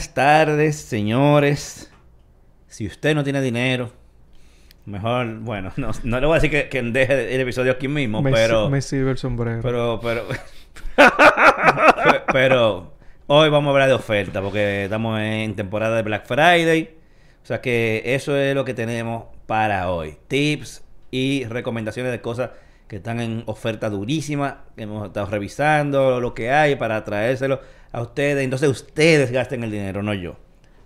Buenas tardes, señores. Si usted no tiene dinero, mejor, bueno, no, no le voy a decir que, que deje el episodio aquí mismo, me, pero... si- me sirve el sombrero. Pero, pero... Pe- pero hoy vamos a hablar de oferta porque estamos en temporada de Black Friday. O sea que eso es lo que tenemos para hoy. Tips y recomendaciones de cosas que están en oferta durísima. Que hemos estado revisando lo que hay para traérselo a ustedes. Entonces ustedes gasten el dinero, no yo.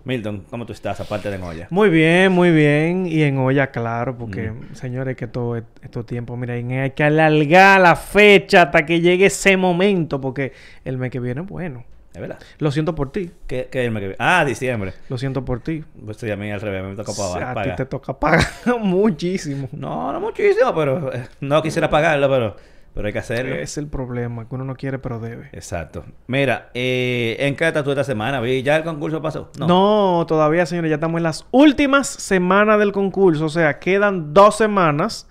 Milton, ¿cómo tú estás aparte de olla? Muy bien, muy bien. Y en olla, claro, porque, Mm. señores, que todo est- estos tiempos, mira, hay que alargar la fecha hasta que llegue ese momento, porque el mes que viene bueno. ¿Es verdad? Lo siento por ti. ¿Qué, qué que viene? Ah, diciembre. Lo siento por ti. Pues a mí al revés, me toca pagar. a ti te toca pagar muchísimo. No, no muchísimo, pero eh, no quisiera pagarlo, pero, pero hay que hacerlo. Es el problema, que uno no quiere, pero debe. Exacto. Mira, eh, ¿en qué estás tú esta semana? ¿Ya el concurso pasó? No. todavía, señores, ya estamos en las últimas semanas del concurso. O sea, quedan dos semanas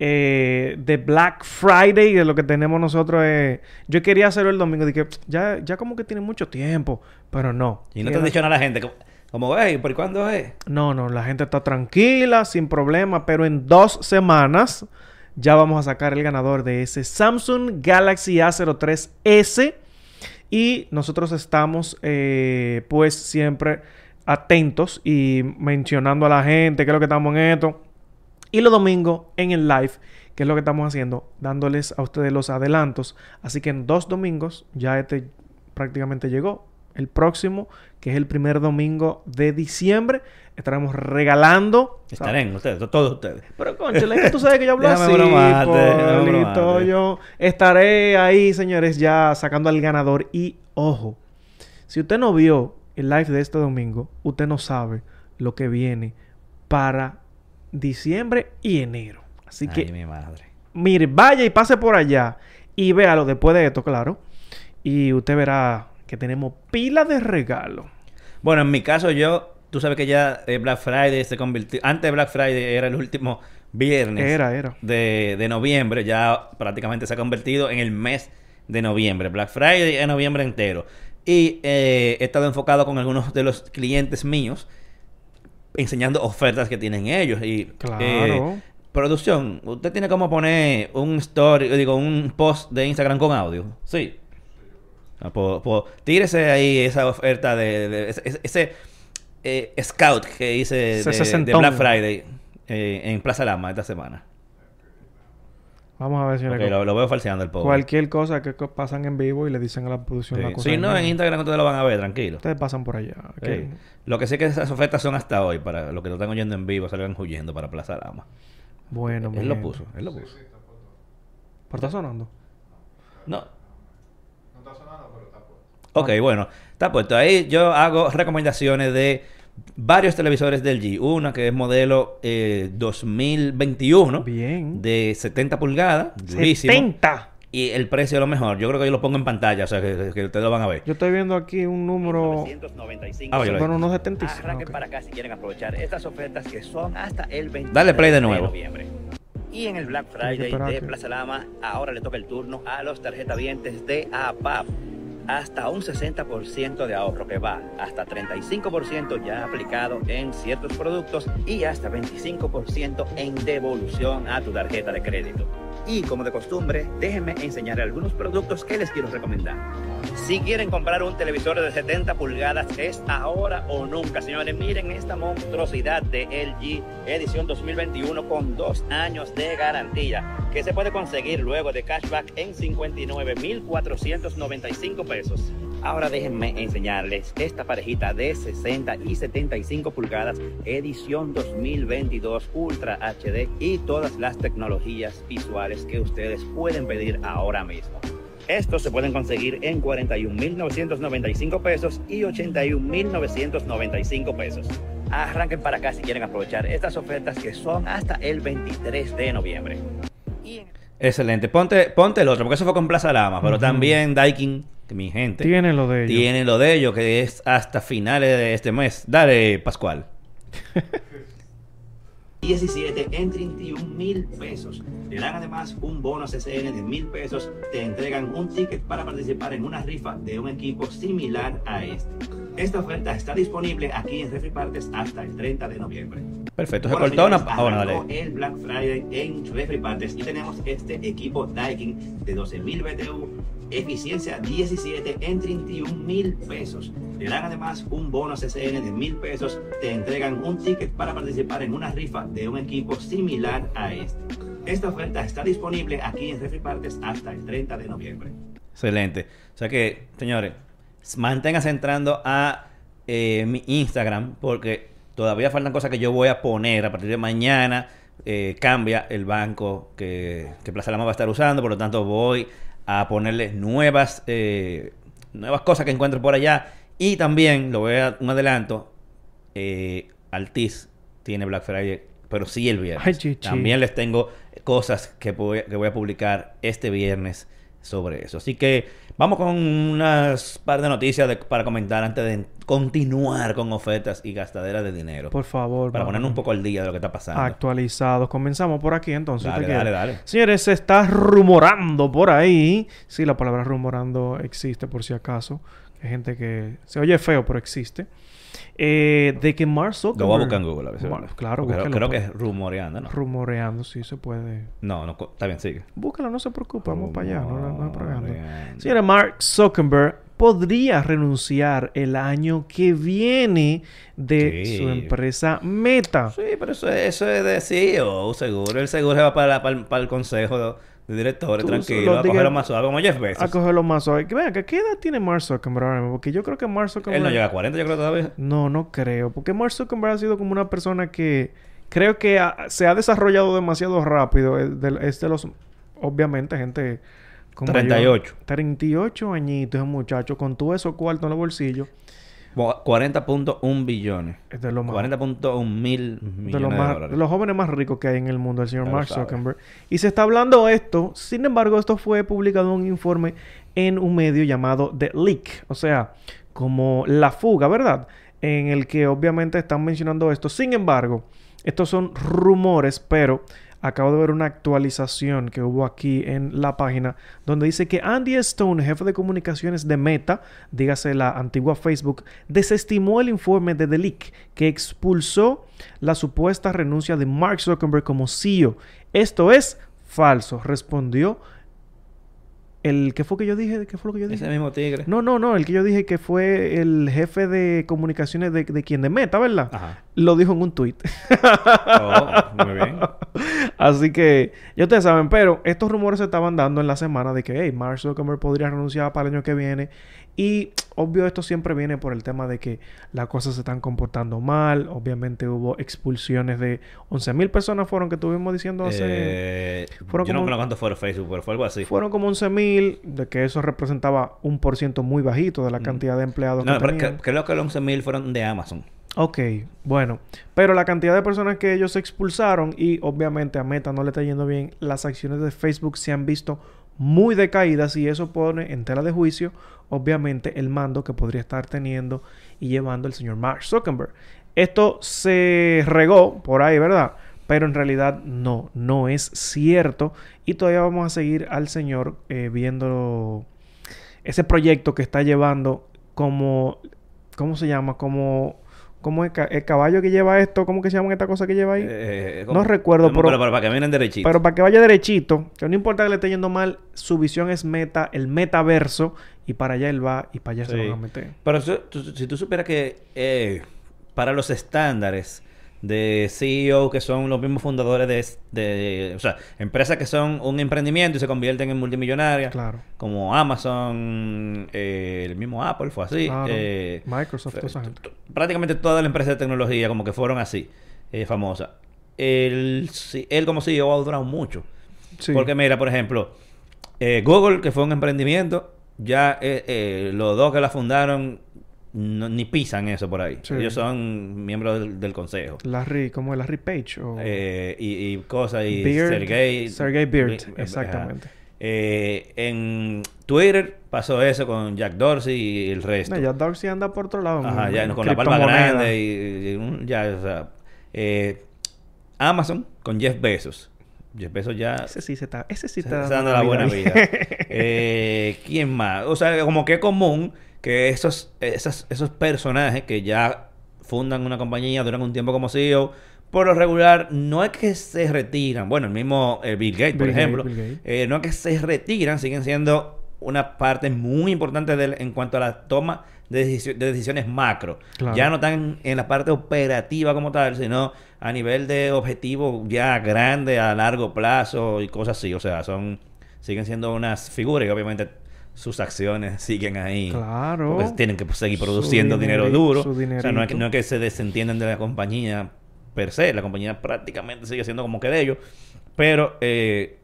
eh, de Black Friday, de lo que tenemos nosotros. eh, Yo quería hacerlo el domingo. Dije, ya, ya como que tiene mucho tiempo. Pero no. Y no te han dicho nada a la gente. Como, como hey, ¿por cuándo es? No, no, la gente está tranquila, sin problema. Pero en dos semanas ya vamos a sacar el ganador de ese Samsung Galaxy A03S. Y nosotros estamos, eh, pues, siempre atentos y mencionando a la gente qué es lo que estamos en esto. Y los domingos en el live, que es lo que estamos haciendo, dándoles a ustedes los adelantos. Así que en dos domingos ya este prácticamente llegó. El próximo, que es el primer domingo de diciembre, estaremos regalando. Estaré en ustedes, to- todos ustedes. Pero, conchale, es que tú sabes que yo hablo así, Pablito. bromarte. Yo estaré ahí, señores, ya sacando al ganador. Y, ojo, si usted no vio el live de este domingo, usted no sabe lo que viene para diciembre y enero. Así Ay, que, mi madre. mire, vaya y pase por allá y véalo después de esto, claro. Y usted verá que tenemos pila de regalo. Bueno, en mi caso yo... Tú sabes que ya eh, Black Friday se convirtió... Antes de Black Friday era el último viernes Era, era. De, de noviembre. Ya prácticamente se ha convertido en el mes de noviembre. Black Friday es noviembre entero. Y eh, he estado enfocado con algunos de los clientes míos enseñando ofertas que tienen ellos. Y, Claro. eh, producción, ¿usted tiene como poner un story, digo, un post de Instagram con audio? Sí. Ah, pues, tírese ahí esa oferta de, de- ese, ese, eh, scout que hice de. Black Friday eh, en Plaza Lama esta semana. Vamos a ver, Ok, señores. lo, lo veo falseando el pobre. Cualquier cosa que pasan en vivo y le dicen a la producción la cosa. Si no, en. Instagram ustedes lo van a ver, tranquilo. Ustedes pasan por allá. Sí. Lo que sé que esas ofertas son hasta hoy, para los que lo están oyendo en vivo, salgan huyendo para Plaza Lama. Bueno, mi Él lo puso, él lo puso. ¿Pero está sonando? No. Ok, bueno, está puesto ahí. Yo hago recomendaciones de varios televisores del G. Una que es modelo eh, 2021 Bien. de 70 pulgadas, durísimo. 70. Y el precio es lo mejor. Yo creo que yo lo pongo en pantalla, o sea, que, que ustedes lo van a ver. Yo estoy viendo aquí un número... 995. Ah, Bueno, unos 75. Arranquen ok. para acá si quieren aprovechar estas ofertas que son hasta el 20 Dale play de nuevo. noviembre. Y en el Black Friday de Plaza Lama, ahora le toca el turno a los tarjetavientes de APAP. Hasta un 60% de ahorro que va hasta 35% ya aplicado en ciertos productos y hasta 25% en devolución a tu tarjeta de crédito. Y como de costumbre, déjenme enseñar algunos productos que les quiero recomendar. Si quieren comprar un televisor de 70 pulgadas, es ahora o nunca, señores. Miren esta monstruosidad de LG edición 2021 con dos años de garantía que se puede conseguir luego de cashback en 59,495 pesos. Ahora déjenme enseñarles esta parejita de 60 y 75 pulgadas, edición 2022 Ultra HD y todas las tecnologías visuales que ustedes pueden pedir ahora mismo. Estos se pueden conseguir en 41.995 pesos y 81.995 pesos. Arranquen para acá si quieren aprovechar estas ofertas que son hasta el 23 de noviembre. Excelente. Ponte, ponte el otro, porque eso fue con Plaza Lama, pero también Daikin, que mi gente, Tiene lo de ellos. tiene lo de ellos, que es hasta finales de este mes. Dale, Pascual. 17 en 31 mil pesos. Le dan además un bono CCN de mil pesos. Te entregan un ticket para participar en una rifa de un equipo similar a este. Esta oferta está disponible aquí en Refri Partes hasta el 30 de noviembre. Perfecto, se Bueno, cortó señores, Ah, dale. el Black Friday en Refri Partes y tenemos este equipo Daikin de 12.000 BTU, eficiencia 17 en 31 mil pesos. Le dan además un bono CCN de mil pesos. Te entregan un ticket para participar en una rifa de un equipo similar a este. Esta oferta está disponible aquí en Refri Partes hasta el 30 de noviembre. Excelente. O sea que, señores, manténganse entrando a eh, mi Instagram porque todavía faltan cosas que yo voy a poner a partir de mañana. eh, cambia el banco que, que Plaza Lama va a estar usando, por lo tanto voy a ponerle nuevas, eh, nuevas cosas que encuentro por allá. Y también, lo voy a un adelanto, eh, Altiz tiene Black Friday, pero sí el viernes. Ay. También les tengo cosas que voy, que voy a publicar este viernes sobre eso. Así que vamos con unas par de noticias de- para comentar antes de continuar con ofertas y gastaderas de dinero. Por favor. para ponernos un poco al día de lo que está pasando. actualizados. Comenzamos por aquí entonces. Dale, ¿usted dale, dale. Señores, se está rumorando por ahí. Sí, la palabra rumorando existe por si acaso. Hay gente que se oye feo, pero existe. Eh, de que Mark Lo Zuckerberg... voy a buscar en Google a si- Bueno, claro, creo, pues. que es rumoreando, ¿no? Rumoreando, sí se puede. No, no, está bien, sigue. Búscalo, no se preocupe, vamos para allá. No, no, no. Señora, Mark Zuckerberg podría renunciar el año que viene de Sí. su empresa Meta. Sí, pero eso, es- eso es de CEO, seguro. El seguro se va para, para, el- para el consejo directores, Tú, tranquilo, los a cogerlo tigres- más suave, como Jeff Bezos. A cogerlo más suave. Que Vean, ¿qué edad tiene Mark Zuckerberg ahora mismo? Porque yo creo que Mark Zuckerberg... Él no llega a 40, yo creo todavía. No, no creo. Porque Mark Zuckerberg ha sido como una persona que creo que ha- se ha desarrollado demasiado rápido. Es de, es de los, obviamente, gente como 38. yo. 38 añitos, muchacho, con todo eso cuarto en los bolsillos. Bo- 40.1 billones. Es de lo más... 40.1 mil millones de, los más- dólares. de los jóvenes más ricos que hay en el mundo, el señor lo Mark sabe. Zuckerberg. Y se está hablando esto. Sin embargo, esto fue publicado en un informe en un medio llamado The Leak. O sea, como la fuga, ¿verdad? En el que obviamente están mencionando esto. Sin embargo, estos son rumores, pero acabo de ver una actualización que hubo aquí en la página donde dice que Andy Stone, jefe de comunicaciones de Meta, dígase la antigua Facebook, desestimó el informe de The Leak que expulsó la supuesta renuncia de Mark Zuckerberg como CEO. Esto es falso, respondió el ¿qué fue que yo dije? ¿Qué fue lo que yo dije? Ese mismo tigre. No, no, no, el que yo dije que fue el jefe de comunicaciones de, de quien de Meta, ¿verdad? Ajá. Lo dijo en un tweet. Oh, muy bien. Así que, ya ustedes saben, pero estos rumores se estaban dando en la semana de que, hey, Mark Zuckerberg podría renunciar para el año que viene. Y obvio, esto siempre viene por el tema de que las cosas se están comportando mal. Obviamente hubo expulsiones de 11.000 personas, fueron que estuvimos diciendo hace... Eh, fueron yo no me acuerdo cuánto fueron Facebook, pero fue algo así. Fueron como 11.000, de que eso representaba un por ciento muy bajito de la cantidad de empleados Mm. no, que pero tenían. creo que los 11.000 fueron de Amazon. Ok, bueno. Pero la cantidad de personas que ellos expulsaron y obviamente a Meta no le está yendo bien, las acciones de Facebook se han visto muy decaídas y eso pone en tela de juicio obviamente el mando que podría estar teniendo y llevando el señor Mark Zuckerberg. Esto se regó por ahí, ¿verdad? Pero en realidad no, no es cierto y todavía vamos a seguir al señor eh, viendo ese proyecto que está llevando como, ¿cómo se llama? Como, el, ca- el caballo que lleva esto, ¿cómo que se llama esta cosa que lleva ahí? Eh, No recuerdo, pero- acuerdo, para que vienen derechitos. Pero para que vaya derechito, que no importa que le esté yendo mal, su visión es meta, el metaverso, y para allá él va y para allá se Sí. van a meter. Pero si tú, si tú supieras que eh, para los estándares de CEO que son los mismos fundadores de, de- o sea, empresas que son un emprendimiento y se convierten en multimillonarias, Claro. como Amazon, eh, el mismo Apple fue así, Claro. eh, Microsoft, toda esa gente. prácticamente todas las empresas de tecnología como que fueron así, eh, famosas. Él, como CEO ha durado mucho. Sí. Porque mira, por ejemplo, Google, que fue un emprendimiento, ya eh, eh, los dos que la fundaron no- ni pisan eso por ahí. Sí. Ellos son miembros del, del consejo. Larry, como el Larry Page o Eh, y, y cosas, y Beard, Sergey... Sergey Beard, exactamente. Eh, en Twitter pasó eso con Jack Dorsey y el resto. No, ya Dorsey anda por otro lado. Ajá, ya con la criptomonedas. grande y, ya, o sea, eh, Amazon con Jeff Bezos. Jeff Bezos ya Ese sí se está... Ese sí se está está dando la buena vida. Eh, ¿Quién más? O sea, como que es común que esos, esos, esos personajes que ya fundan una compañía, duran un tiempo como CEO, por lo regular no es que se retiran. Bueno, el mismo eh, Bill Gates, por ejemplo, eh, no es que se retiran, siguen siendo una parte muy importante del- en cuanto a la toma de, deci- de decisiones macro. Claro. Ya no están en la parte operativa como tal, sino a nivel de objetivo ya grande, a largo plazo y cosas así. O sea, son siguen siendo unas figuras y obviamente sus acciones siguen ahí. Claro. Porque tienen que pues, seguir Su produciendo dinero duro. su O sea, no es, que, no es que se desentiendan de la compañía per se. La compañía prácticamente sigue siendo como que de ellos. Pero eh,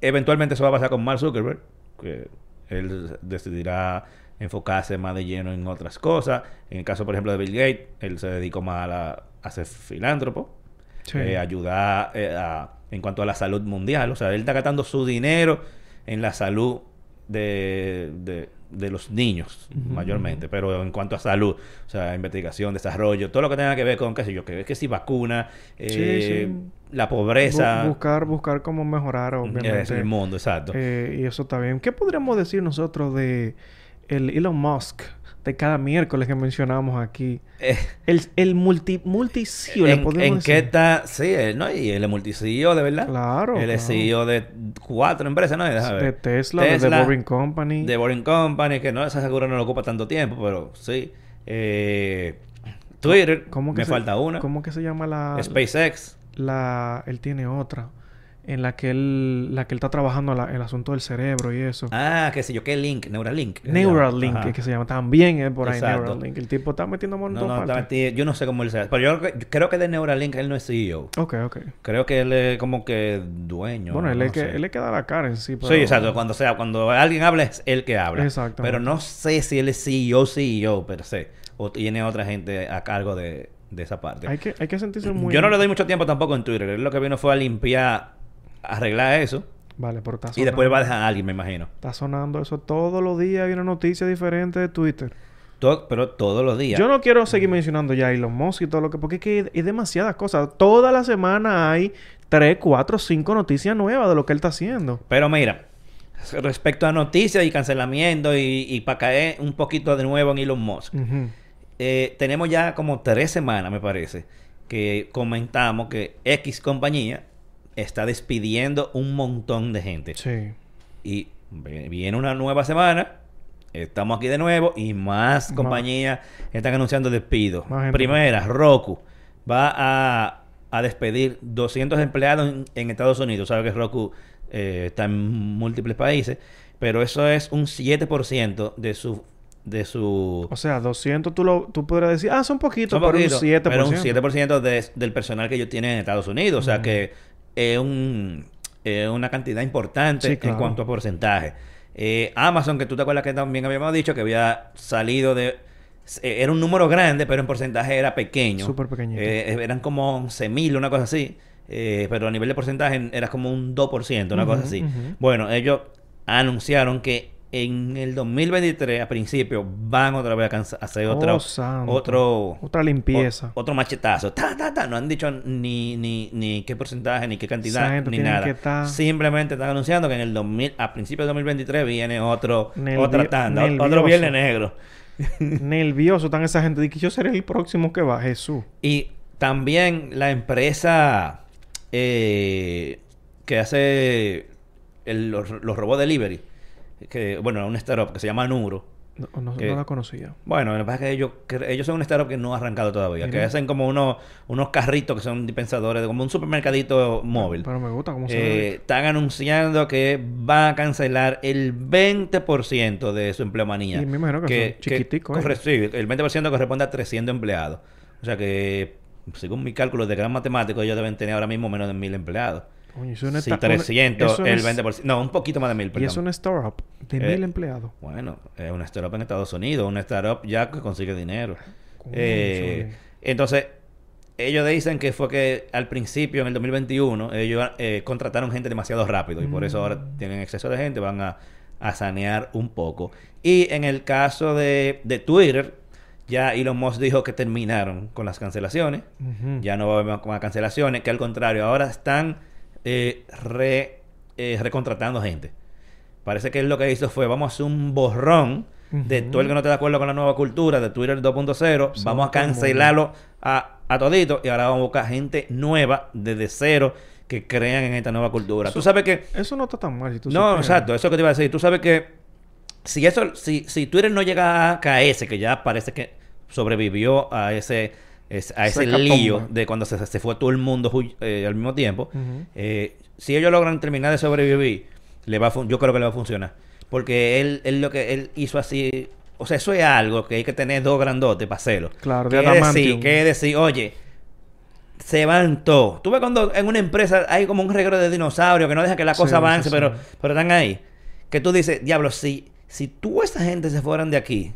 eventualmente eso va a pasar con Mark Zuckerberg. Que él decidirá enfocarse más de lleno en otras cosas. En el caso, por ejemplo, de Bill Gates, él se dedicó más a, la- a ser filántropo. Sí. eh, ayudar eh, a- en cuanto a la salud mundial. O sea, él está gastando su dinero en la salud de, de, de los niños, mayormente. Pero en cuanto a salud, o sea, investigación, desarrollo, todo lo que tenga que ver con, qué sé yo, que, que si vacuna, eh, sí. la pobreza, Bu- buscar, buscar cómo mejorar, es obviamente. el mundo, exacto. Y eso está bien. ¿Qué podríamos decir nosotros de el Elon Musk de cada miércoles que mencionamos aquí? Eh, El, el multi, multi CEO, le en, podemos en decir. qué está, sí, él, ¿no? Y él es multi-CEO, de verdad. Claro, es claro. CEO de cuatro empresas, ¿no? Déjame ver. De Tesla, de The Boring Company. De Boring Company, que no, esa seguro no le ocupa tanto tiempo, pero sí. Eh, Twitter, ¿Cómo que me se- falta una. ¿Cómo que se llama la, SpaceX. la... Él tiene otra. En la que él... La que él está trabajando la- el asunto del cerebro y eso. Ah, qué sé yo, qué Link, Neuralink. Neuralink, Ajá. que se llama. También es por ahí Exacto. Neuralink. El tipo está metiendo mano en No, no, yo no sé cómo él se Pero yo creo que, yo creo que de Neuralink él no es CEO. Ok, ok. Creo que él es como que dueño. Bueno, él, no es que, él es que da la cara en sí. Pero... Sí, exacto. Cuando sea, cuando alguien habla es él que habla. Exactamente. Pero no sé si él es CEO, CEO per se. O tiene otra gente a cargo de, de esa parte. Hay que, hay que sentirse muy... Yo no le doy mucho tiempo tampoco en Twitter. Él lo que vino fue a limpiar, arreglar eso. Vale, pero está Y después va a dejar a alguien, me imagino. está sonando eso todos los días. Hay una noticia diferente de Twitter. Todo- pero todos los días. Yo no quiero seguir mencionando ya a Elon Musk y todo lo que... Porque es que es demasiadas cosas. Toda la semana hay 3, 4, 5 noticias nuevas de lo que él está haciendo. Pero mira, respecto a noticias y cancelamiento y, y para caer un poquito de nuevo en Elon Musk. Eh, tenemos ya como tres semanas, me parece, que comentamos que X compañía está despidiendo un montón de gente. Sí. Y viene una nueva semana, estamos aquí de nuevo y más compañías están anunciando despidos. Primera, Roku va a, a despedir 200 empleados en, en Estados Unidos. Sabes que Roku eh, está en múltiples países, pero eso es un 7% de su de su O sea, 200 tú, lo, tú podrías decir... Ah, son poquitos, son pero poquitos, un 7%. pero un 7% de- del personal que ellos tienen en Estados Unidos. O sea que es un, una cantidad importante Sí, en cuanto a porcentaje. Eh, Amazon, que tú te acuerdas que también habíamos dicho que había salido de... eh, Era un número grande, pero en porcentaje era pequeño. Súper pequeñito. Eh, eran como 11 mil, una cosa así. Eh, pero a nivel de porcentaje era como un 2%, una cosa así. Bueno, ellos anunciaron que en el 2023, a principio, van otra vez a hacer otro, Oh, otro, Otra limpieza. o- otro machetazo. Ta, ta, ta. No han dicho ni, ni, ni qué porcentaje, ni qué cantidad, ni nada. Simplemente están anunciando que en el 2000, a principios de 2023 viene otro, otra tanda, otro viernes negro. Nervioso están esa gente. Dice que yo seré el próximo que va. Jesús. Y también la empresa eh, que hace el- los, los robots delivery, que bueno, una startup que se llama Nuro. No, no- la conocía. Bueno, lo que pasa es que ellos, que ellos son una startup que no ha arrancado todavía, que hacen como unos, unos carritos que son dispensadores, como un supermercadito móvil. Pero me gusta cómo se Eh, ve. están anunciando que van a cancelar el 20% de su empleomanía. Y me imagino que son chiquiticos, ¿eh? corre- sí, el 20% corresponde a 300 empleados. O sea que, según mis cálculos de gran matemático, ellos deben tener ahora mismo menos de 1000 empleados. Coño, eso es una Si esta- 300, eso el es- 20%. No, un poquito más de 1000, Y perdón. es una startup de Eh, mil empleados. Bueno, es una startup en Estados Unidos, una startup ya que consigue dinero. Coño, Eh, entonces, ellos dicen que fue que al principio, en el 2021, ellos eh, contrataron gente demasiado rápido y por eso ahora Mm. tienen exceso de gente, van a, a sanear un poco. Y en el caso de, de Twitter, Ya Elon Musk dijo que terminaron con las cancelaciones. Ya no va a haber más cancelaciones. Que al contrario, ahora están eh, re- eh, recontratando gente. Parece que él lo que hizo fue, vamos a hacer un borrón de todo el que no esté de acuerdo con la nueva cultura de Twitter 2.0. Sí, vamos a cancelarlo a, a todito y ahora vamos a buscar gente nueva desde cero que crean en esta nueva cultura. Tú sabes que... Eso no está tan mal. Si tú No, exacto, eso que te iba a decir. Tú sabes que si eso, si, si Twitter no llega a caerse, que ya parece que sobrevivió a ese, es- a ese lío de cuando se, se fue todo el mundo eh, al mismo tiempo, eh, si ellos logran terminar de sobrevivir, le va a yo creo que le va a funcionar. Porque él, él lo que él hizo así, o sea, eso es algo que hay que tener dos grandotes para hacerlo. Claro, de que es decir, es decir, oye, se van todos. Tú ves cuando en una empresa hay como un reguero de dinosaurios que no deja que la Sí, cosa avance, sí, pero, pero están ahí. Que tú dices, diablo, si, si tú esa gente se fueran de aquí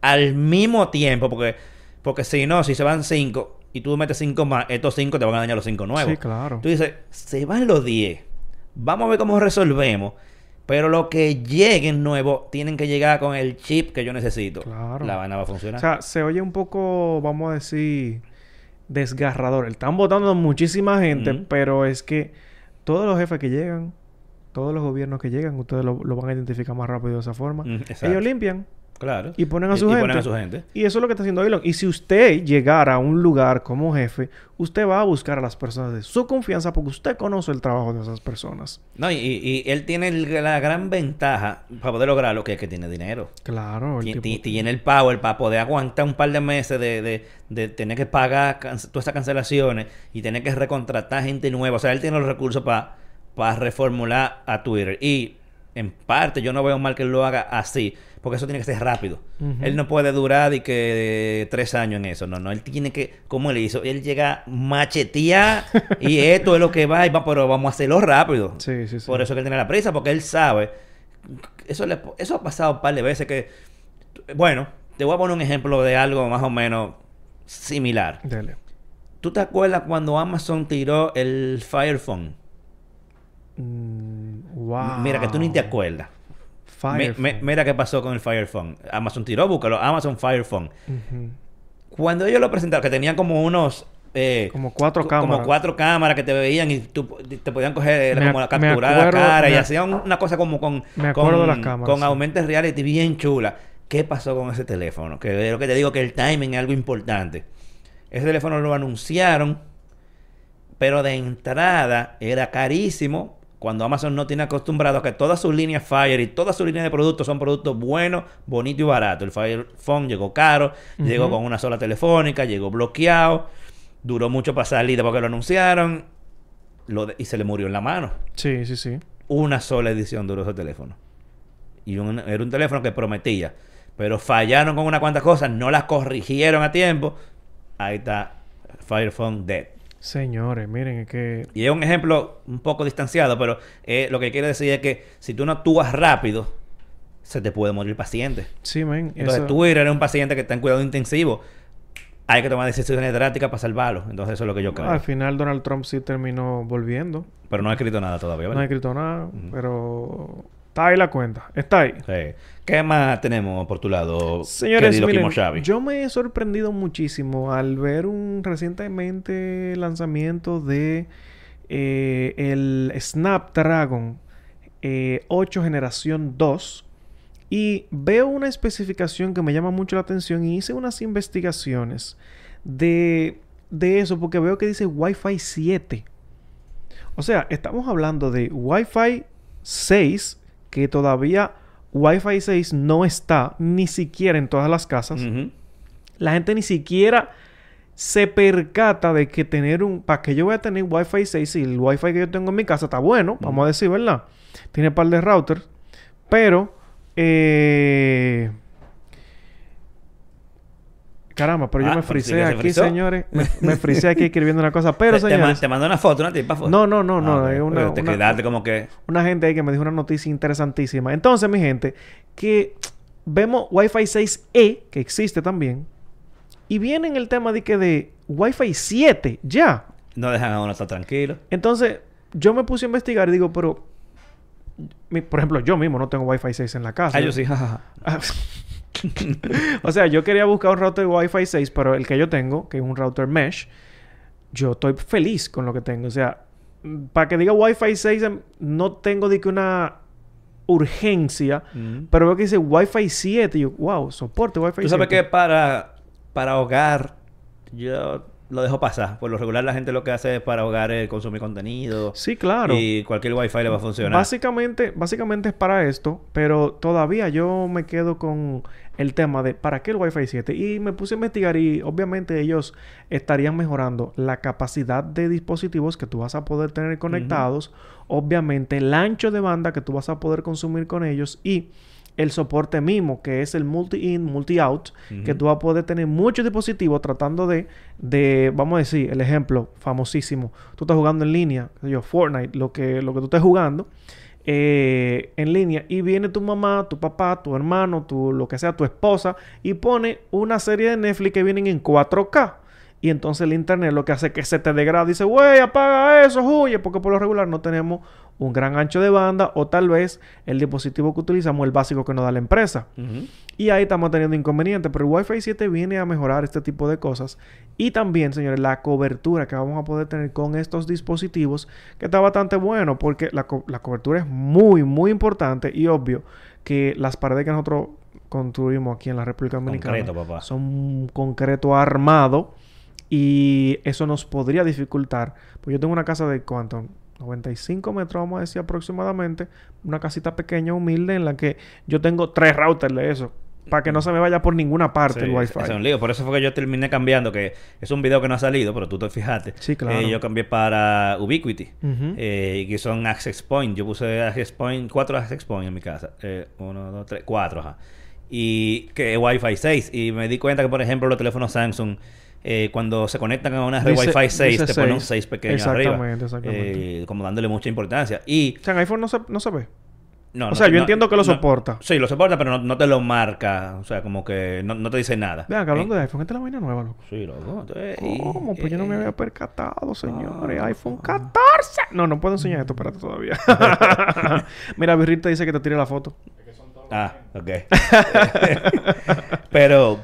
al mismo tiempo, porque, porque si no, si se van cinco y tú metes cinco más, estos cinco te van a dañar los cinco nuevos. Sí, claro. Tú dices, se van los 10. Vamos a ver cómo resolvemos. Pero lo que lleguen nuevo tienen que llegar con el chip que yo necesito. Claro. La vaina va a funcionar. O sea, se oye un poco, vamos a decir, desgarrador. Están votando muchísima gente, pero es que todos los jefes que llegan, todos los gobiernos que llegan, ustedes lo, lo van a identificar más rápido de esa forma. Exacto. Ellos limpian claro. y ponen a Y- su y gente. ponen a su gente. Y eso es lo que está haciendo Elon. Y si usted llegara a un lugar como jefe, usted va a buscar a las personas de su confianza porque usted conoce el trabajo de esas personas. No, y, y- y él tiene la gran ventaja para poder lograrlo, que es que tiene dinero. Claro, el Ti- tipo- ti- Tiene el power para poder aguantar un par de meses de, de- de tener que pagar todas esas cancelaciones y tener que recontratar gente nueva. O sea, él tiene los recursos para reformular a Twitter. Y en parte yo no veo mal que él lo haga así, porque eso tiene que ser rápido. Él no puede durar de que tres años en eso. No, no, él tiene que, como él hizo, él llega machetear y esto es lo que va y va, pero vamos a hacerlo rápido. Sí, sí, sí. Por eso que él tiene la prisa, porque él sabe. Eso, le- eso ha pasado un par de veces que. Bueno, te voy a poner un ejemplo de algo más o menos similar. Dele. ¿Tú te acuerdas cuando Amazon tiró el Fire Phone? Mm, wow. Mira, que tú ni te acuerdas. Mira qué pasó con el Fire Phone. Amazon tiró, búscalo. Amazon Fire Phone. Cuando ellos lo presentaron, que tenían como unos. eh, Como cuatro cámaras. Como cuatro cámaras que te veían y tú te podían coger Me como la capturar la cara y me hacían una cosa como con. Me acuerdo con, de las cámaras, Con sí. augmented reality bien chula. ¿Qué pasó con ese teléfono? Que es lo que te digo que el timing es algo importante. Ese teléfono lo anunciaron, pero de entrada era carísimo. Cuando Amazon no tiene acostumbrado a que todas sus líneas Fire y todas sus líneas de productos son productos buenos, bonitos y baratos. El Fire Phone llegó caro, llegó con una sola telefónica, llegó bloqueado, duró mucho para salir porque lo anunciaron lo de- y se le murió en la mano. Sí, sí, sí. Una sola edición duró ese teléfono. Y un- era un teléfono que prometía. Pero fallaron con unas cuantas cosas, no las corrigieron a tiempo. Ahí está Fire Phone Dead. Señores, miren, es que... Y es un ejemplo un poco distanciado, pero eh, lo que quiere decir es que si tú no actúas rápido, se te puede morir el paciente. Sí, men. Entonces eso- tú eres un paciente que está en cuidado intensivo. Hay que tomar decisiones drásticas para salvarlo. Entonces eso es lo que yo creo. Al final Donald Trump sí terminó volviendo. Pero no ha escrito nada todavía, No ha ¿verdad? escrito nada, pero... Está ahí la cuenta. Está ahí. Sí. ¿Qué más tenemos por tu lado, Señores, miren, yo me he sorprendido muchísimo al ver un recientemente lanzamiento de eh, el Snapdragon eh, 8 generación 2 y veo una especificación que me llama mucho la atención y hice unas investigaciones de, de eso porque veo que dice Wi-Fi 7. O sea, estamos hablando de Wi-Fi 6 que todavía Wi-Fi 6 no está ni siquiera en todas las casas. La gente ni siquiera se percata de que tener un... ¿Para qué yo voy a tener Wi-Fi 6 si el Wi-Fi que yo tengo en mi casa está bueno? Vamos a decir, ¿verdad? Tiene un par de routers. Pero... Eh... Caramba, pero yo Ah, me frisé aquí, señores. Me, me frisé aquí escribiendo una cosa. Pero, te, señores... te mandó una foto, una tipa foto. No, no, no, no. Ah, es una, Te una- quedaste como que... una gente ahí que me dijo una noticia interesantísima. Entonces, mi gente, que vemos Wi-Fi 6E, que existe también, y viene en el tema de que de Wi-Fi 7, ya. No dejan a uno estar tranquilo. Entonces, yo me puse a investigar y digo, pero, mi- por ejemplo, yo mismo no tengo Wi-Fi 6 en la casa. Ah, yo sí, jajaja. O sea, yo quería buscar un router Wi-Fi 6, pero el que yo tengo, que es un router mesh, yo estoy feliz con lo que tengo. O sea, para que diga Wi-Fi 6, em, no tengo de que una urgencia, Mm. pero veo que dice Wi-Fi 7 y yo, wow, soporte Wi-Fi 7. Tú sabes que para, para hogar, yo lo dejo pasar. Por lo regular, la gente lo que hace es para hogar es consumir contenido. Sí, claro. Y cualquier wifi le va a funcionar. Básicamente, básicamente es para esto, pero todavía yo me quedo con el tema de ¿para qué el Wi-Fi 7? Y me puse a investigar y obviamente ellos estarían mejorando la capacidad de dispositivos que tú vas a poder tener conectados, obviamente el ancho de banda que tú vas a poder consumir con ellos y el soporte mismo, que es el multi-in, multi-out, que tú vas a poder tener muchos dispositivos tratando de, de, vamos a decir, el ejemplo famosísimo, tú estás jugando en línea, yo, Fortnite, lo que, lo que tú estés jugando, eh, en línea, y viene tu mamá, tu papá, tu hermano, tu, lo que sea, tu esposa, y pone una serie de Netflix que vienen en 4K. Y entonces el internet lo que hace es que se te degrada. Dice, güey, apaga eso, huye. Porque por lo regular no tenemos un gran ancho de banda. O tal vez el dispositivo que utilizamos el básico que nos da la empresa. Y ahí estamos teniendo inconvenientes. Pero el Wi-Fi 7 viene a mejorar este tipo de cosas. Y también, señores, la cobertura que vamos a poder tener con estos dispositivos, que está bastante bueno, porque la, co- la cobertura es muy, muy importante. Y obvio que las paredes que nosotros construimos aquí en la República Dominicana Concreto, papá. son un concreto armado. Y eso nos podría dificultar. Pues yo tengo una casa de cuánto? 95 metros, vamos a decir aproximadamente. Una casita pequeña, humilde, en la que yo tengo tres routers de eso. Para que no se me vaya por ninguna parte Sí, el Wi-Fi. Es un lío. Por eso fue que yo terminé cambiando, que es un video que no ha salido, pero tú te fijaste. Sí, claro. Eh, yo cambié para Ubiquiti. Eh, que son Access Point. Yo puse Access Point, cuatro Access Point en mi casa. Eh, uno, dos, tres, cuatro, ajá. Y que es Wi-Fi 6. Y me di cuenta que, por ejemplo, los teléfonos Samsung, eh, cuando se conectan a una red Dice- Wi-Fi 6, dice te pone un 6. 6 pequeño arriba. Exactamente, exactamente. Eh, como dándole mucha importancia. Y O sea, en iPhone no se, no se ve. no, O no sea, yo no- entiendo que lo soporta. Sí, lo soporta, pero no, te lo marca. O sea, como que no, no te dice nada. Vean, que hablando Eh, de iPhone, esta es la vaina nueva, loco. Sí, loco. Entonces, ¿Cómo? Pues yo no me eh, había percatado, señores. ah. iPhone 14. No, no puedo enseñar esto, espérate todavía. Mira, Birrita dice que te tire la foto. Ah, ok. pero,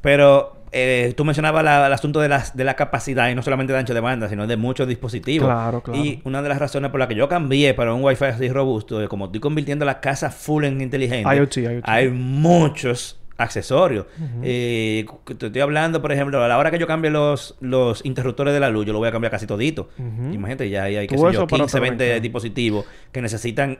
pero eh, tú mencionabas la- el asunto de, las, de la capacidad y no solamente de ancho de banda, sino de muchos dispositivos. Claro, claro. Y una de las razones por las que yo cambié para un Wi-Fi así robusto, es como estoy convirtiendo la casa full en inteligente, IoT, IoT. hay muchos accesorios. Eh, cu- te estoy hablando, por ejemplo, a la hora que yo cambie los, los interruptores de la luz, yo lo voy a cambiar casi todito. Imagínate, ya ahí hay que yo, eso para 15, 20 aprovechar. dispositivos que necesitan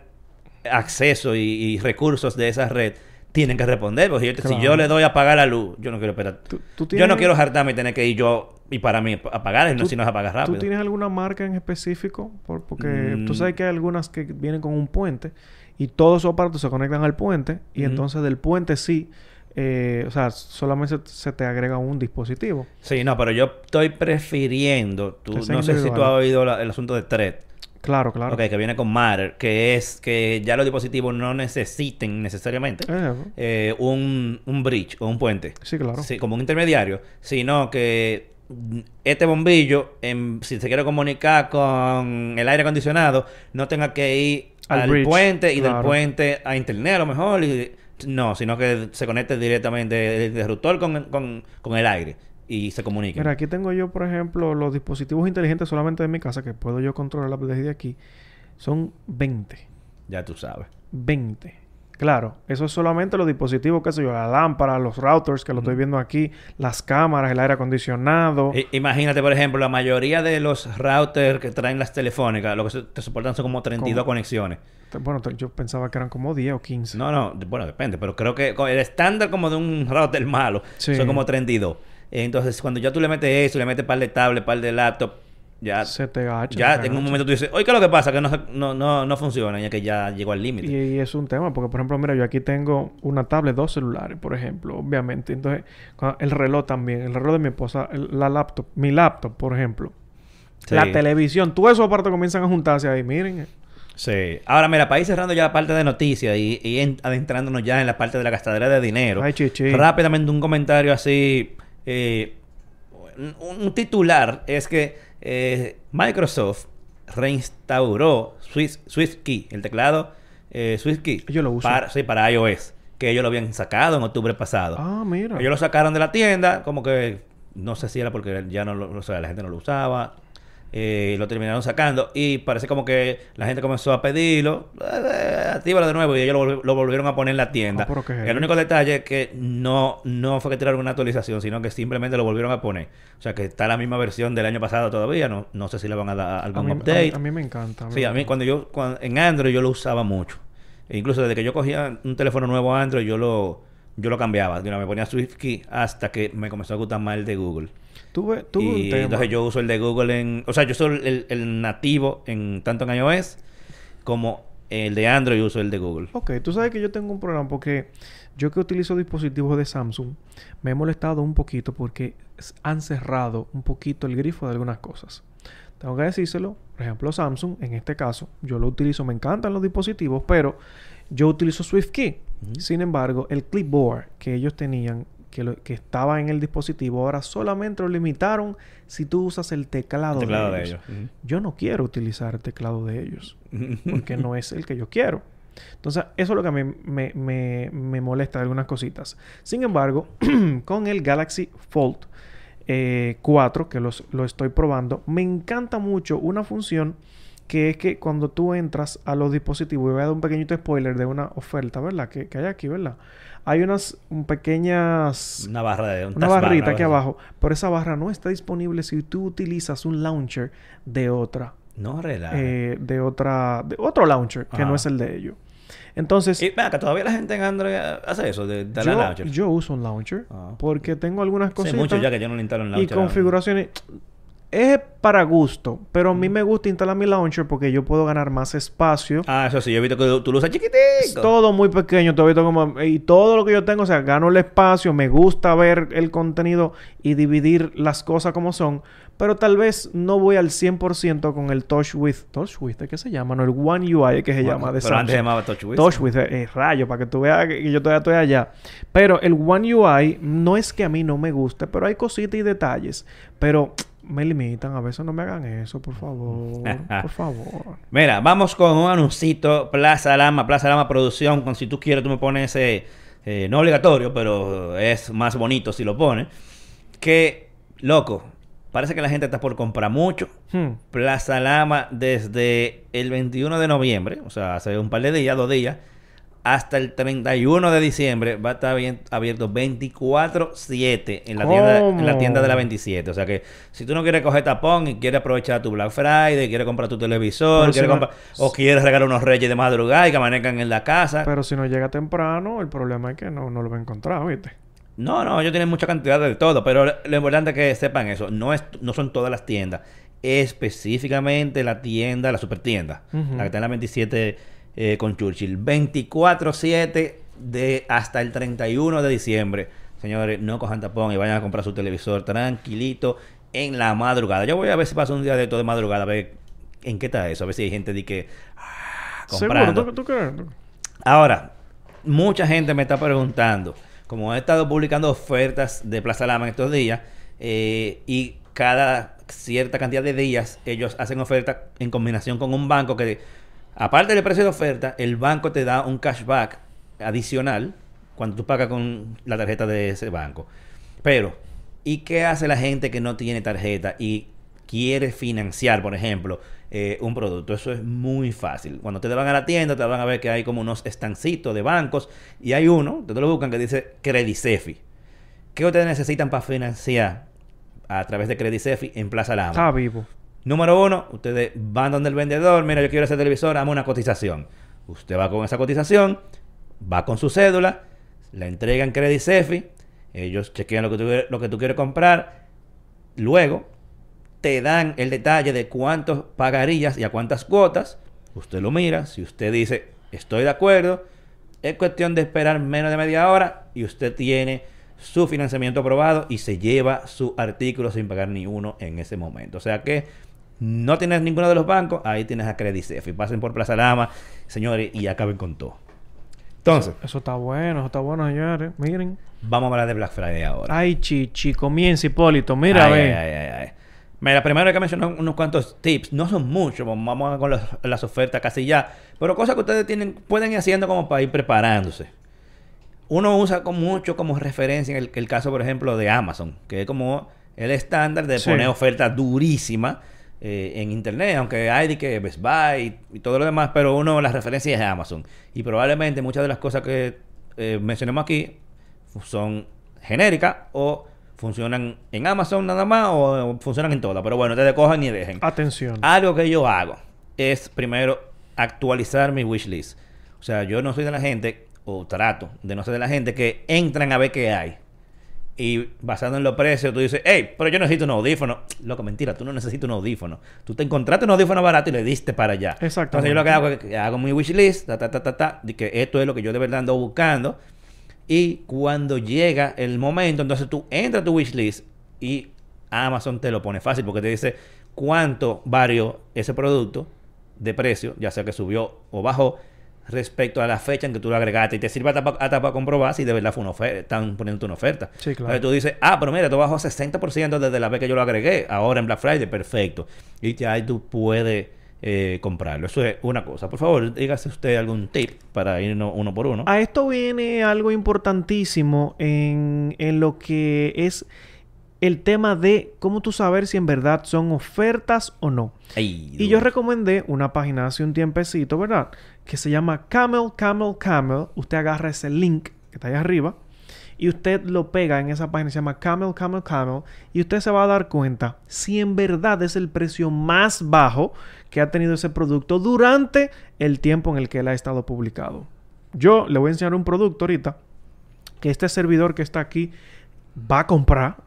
acceso y, y recursos de esa red tienen que responder. Porque yo- si yo le doy a apagar la luz, yo no quiero esperar. Tú- tú Yo no quiero hartarme y tener que ir yo y para mí apagar, y no ¿Tú- si no es apagar rápido. ¿Tú tienes alguna marca en específico? Por- porque Mm. tú sabes que hay algunas que vienen con un puente y todos esos aparatos se conectan al puente y entonces del puente sí, eh, o sea, solamente se, se te agrega un dispositivo. Sí, no, pero yo estoy prefiriendo. Tú, no sé si tú has oído la- el asunto de Thread. Claro, claro. Ok, que viene con Matter, que es que ya los dispositivos no necesiten necesariamente Eh, eh, un, un bridge o un puente. sí, claro. Sí, como un intermediario, sino que este bombillo, en- si se quiere comunicar con el aire acondicionado, no tenga que ir Al puente y del puente a internet a lo mejor. y- no, sino que se conecte directamente el interruptor con, con, con el aire y se comunique. Mira, aquí tengo yo, por ejemplo, los dispositivos inteligentes solamente de mi casa que puedo yo controlar desde aquí. Son 20. Ya tú sabes. 20. Claro, eso es solamente los dispositivos, qué sé yo, la lámpara, los routers que lo estoy viendo aquí, las cámaras, el aire acondicionado. I- imagínate, por ejemplo, la mayoría de los routers que traen las telefónicas, lo que te soportan son como 32 ¿Cómo? conexiones. Bueno, yo pensaba que eran como 10 o 15. No, no, bueno, depende, pero creo que con el estándar como de un router malo Sí. son como 32. Entonces, cuando ya tú le metes eso, le metes par de tablet, par de laptop, ya, Se te agacha. ya te en un momento tú dices, oye, ¿qué es lo que pasa? Que no, no, no, no funciona, ya que ya llegó al límite. Y, y es un tema, porque por ejemplo, mira, yo aquí tengo una tablet, dos celulares, por ejemplo, obviamente. Entonces, el reloj también, el reloj de mi esposa, el- la laptop, mi laptop, por ejemplo. Sí. La televisión, todos esos aparatos comienzan a juntarse ahí, miren. Sí. Ahora, mira, para ir cerrando ya la parte de noticias y, y en- adentrándonos ya en la parte de la gastadera de dinero. Ay, chichi. Rápidamente un comentario así. Eh, un, titular es que eh, Microsoft reinstauró Swift, SwiftKey, el teclado eh, SwiftKey. Yo lo uso. Para, sí, para iOS. que ellos lo habían sacado en octubre pasado. Ah, mira. Ellos lo sacaron de la tienda, como que no sé si era porque ya no lo, o sea, la gente no lo usaba. Eh, lo terminaron sacando y parece como que la gente comenzó a pedirlo, eh, actívalo de nuevo y ellos lo, lo volvieron a poner en la tienda. Ah, qué el único detalle es que no, no fue que tiraron una actualización, sino que simplemente lo volvieron a poner. O sea que está la misma versión del año pasado todavía, no, no sé si le van a dar a, algún a update. mí- a mí me encanta. Sí, a mí cuando yo, cuando- en Android yo lo usaba mucho. E incluso desde que yo cogía un teléfono nuevo Android, yo lo, yo lo cambiaba. Una, me ponía SwiftKey hasta que me comenzó a gustar más el de Google. Tuve, tuve un y tema. entonces yo uso el de Google en... O sea, yo uso el, el nativo en tanto en iOS como el de Android uso el de Google. Ok, tú sabes que yo tengo un programa porque yo que utilizo dispositivos de Samsung me he molestado un poquito porque han cerrado un poquito el grifo de algunas cosas. Tengo que decírselo, por ejemplo Samsung, en este caso, yo lo utilizo, me encantan los dispositivos, pero yo utilizo SwiftKey. Sin embargo, el clipboard que ellos tenían, que, lo- que estaba en el dispositivo, ahora solamente lo limitaron si tú usas el teclado, El teclado de de ellos. ellos. Yo no quiero utilizar el teclado de ellos porque no es el que yo quiero. Entonces, eso es lo que a mí me, me- me molesta de algunas cositas. Sin embargo, con el Galaxy Fold eh, 4, que los- lo estoy probando, me encanta mucho una función que es que cuando tú entras a los dispositivos, y voy a dar un pequeñito spoiler de una oferta, ¿verdad? Que, que hay aquí, ¿verdad? Hay unas un, pequeñas Una barra de... un una barrita aquí abajo, pero esa barra no está disponible si tú utilizas un launcher de otra No relaja. eh, de otra de otro launcher que no es el de ellos. Entonces, Y acá, todavía la gente en Android hace eso, de darle al yo, launcher. yo uso un launcher Ah. porque tengo algunas Hace cositas mucho ya que yo no le instalo un y launcher. configuraciones. Es para gusto, pero a mí me gusta instalar mi launcher porque yo puedo ganar más espacio. Ah, eso sí, yo he visto que tú lo usas Es chiquitico. todo muy pequeño, todo como y todo lo que yo tengo, o sea, gano el espacio, me gusta ver el contenido y dividir las cosas como son, pero tal vez no voy al 100% con el Touch with, Touch with, ¿qué se llama? No, el One UI que se Bueno, llama de Pero antes se llamaba. Touch with, eh, eh, rayo, para que tú veas que yo todavía estoy allá. Pero el One UI no es que a mí no me guste, pero hay cositas y detalles. Pero me limitan, a veces no me hagan eso, por favor. por favor. Mira, vamos con un anuncito. Plaza Lama, Plaza Lama Producción. Con si tú quieres, tú me pones ese. eh, no obligatorio, pero es más bonito si lo pones. Que, loco, parece que la gente está por comprar mucho. Hmm. Plaza Lama desde el 21 de noviembre, o sea, hace un par de días, dos días, hasta el 31 de diciembre va a estar abierto 24-7 en, la tienda- en la tienda de la 27. O sea que si tú no quieres coger tapón y quieres aprovechar tu Black Friday, quieres comprar tu televisor, si no- o quieres regalar unos reyes de madrugada y que amanezcan en la casa. Pero si no llega temprano, el problema es que no, no lo va a encontrar, ¿viste? No, no, ellos tienen mucha cantidad de todo, pero lo importante es que sepan eso. No, es, no son todas las tiendas. Específicamente la tienda, la super tienda. Ujú. La que está en la 27 eh, con Churchill. 24-7 de hasta el 31 de diciembre. Señores, no cojan tapón y vayan a comprar su televisor tranquilito en la madrugada. Yo voy a ver si pasa un día de todo de madrugada, a ver en qué está eso. A ver si hay gente de que... ah, comprando. Ahora, mucha gente me está preguntando, como he estado publicando ofertas de Plaza Lama en estos días, eh, y cada cierta cantidad de días ellos hacen oferta en combinación con un banco que, aparte del precio de oferta, el banco te da un cashback adicional cuando tú pagas con la tarjeta de ese banco. Pero, ¿y qué hace la gente que no tiene tarjeta y quiere financiar, por ejemplo, eh, un producto? Eso es muy fácil. Cuando te van a la tienda, te van a ver que hay como unos estancitos de bancos y hay uno, te lo buscan, que dice Credicefi. ¿Qué ustedes necesitan para financiar a través de Credicefi en Plaza Lama? Está vivo. Número uno, ustedes van donde el vendedor, mira, yo quiero ese televisor, dame una cotización. Usted va con esa cotización, va con su cédula, la entregan Credit Cefi, ellos chequean lo que, tú, lo que tú quieres comprar, luego te dan el detalle de cuántos pagarías y a cuántas cuotas, usted lo mira, si usted dice, estoy de acuerdo, es cuestión de esperar menos de media hora y usted tiene su financiamiento aprobado y se lleva su artículo sin pagar ni uno en ese momento. O sea que no tienes ninguno de los bancos, ahí tienes a Credicef. Y pasen por Plaza Lama, señores, y acaben con todo. Entonces, Eso está bueno, eso está bueno, señores. Miren. vamos a hablar de Black Friday ahora. Ay, chichi, comienza, Hipólito. Mira, Ay, ve. ay, ay, ay, ay. Mira, primero hay que mencionar unos cuantos tips. No son muchos, vamos con las, las ofertas casi ya. Pero cosas que ustedes tienen, pueden ir haciendo como para ir preparándose. uno usa con mucho como referencia en el, el caso, por ejemplo, de Amazon, que es como el estándar de Sí. poner ofertas durísimas eh, en internet, aunque hay de que Best Buy y, y todo lo demás, pero uno las referencias es Amazon. Y probablemente muchas de las cosas que eh, mencionemos aquí son genéricas o funcionan en Amazon nada más o funcionan en todas. Pero bueno, te cojan y dejen. Atención. Algo que yo hago es primero actualizar mi wishlist. O sea, yo no soy de la gente, o trato de no ser de la gente que entran a ver qué hay. Y basado en los precios, tú dices, hey, pero yo necesito un audífono. Loco, mentira, tú no necesitas un audífono. Tú te encontraste un audífono barato y le diste para allá. Exactamente. Entonces yo lo que hago es que hago mi wishlist, ta, ta, ta, ta, ta, de que esto es lo que yo de verdad ando buscando. Y cuando llega el momento, entonces tú entras a tu wishlist y Amazon te lo pone fácil porque te dice cuánto varió ese producto de precio, ya sea que subió o bajó, respecto a la fecha en que tú lo agregaste. Y te sirve hasta para comprobar si de verdad fue una oferta, están poniendo una oferta. Sí, claro. Entonces tú dices, ah, pero mira, tú bajó 60% desde la vez que yo lo agregué, ahora en Black Friday, perfecto. Y ya ahí tú puedes eh, comprarlo. Eso es una cosa. Por favor, dígase usted algún tip para irnos uno por uno. A esto viene algo importantísimo en, en lo que es el tema de cómo tú saber si en verdad son ofertas o no. Ay, Y yo recomendé una página hace un tiempecito, ¿verdad? Que se llama Camel, Camel, Camel. Usted agarra ese link que está ahí arriba y usted lo pega en esa página, se llama Camel, Camel, Camel. Y usted se va a dar cuenta si en verdad es el precio más bajo que ha tenido ese producto durante el tiempo en el que él ha estado publicado. Yo le voy a enseñar un producto ahorita que este servidor que está aquí va a comprar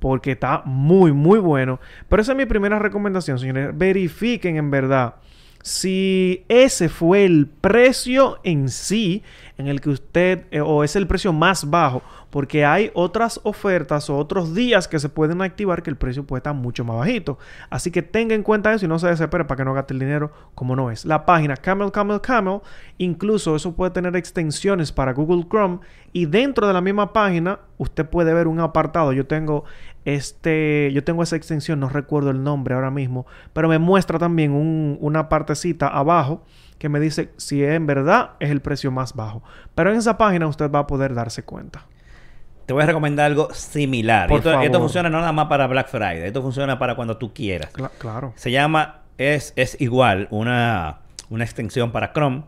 porque está muy, muy bueno. Pero esa es mi primera recomendación, señores. Verifiquen en verdad si ese fue el precio en sí en el que usted, eh, o es el precio más bajo, porque hay otras ofertas o otros días que se pueden activar que el precio puede estar mucho más bajito. Así que tenga en cuenta eso y no se desespere para que no gaste el dinero como no es. La página Camel, Camel, Camel, incluso eso puede tener extensiones para Google Chrome y dentro de la misma página usted puede ver un apartado. Yo tengo este, yo tengo esa extensión, no recuerdo el nombre ahora mismo, pero me muestra también un- una partecita abajo que me dice si en verdad es el precio más bajo. Pero en esa página usted va a poder darse cuenta. Te voy a recomendar algo similar. Por esto, funciona no nada más para Black Friday, esto funciona para cuando tú quieras. Cla- claro. Se llama, es, es igual, una, una extensión para Chrome.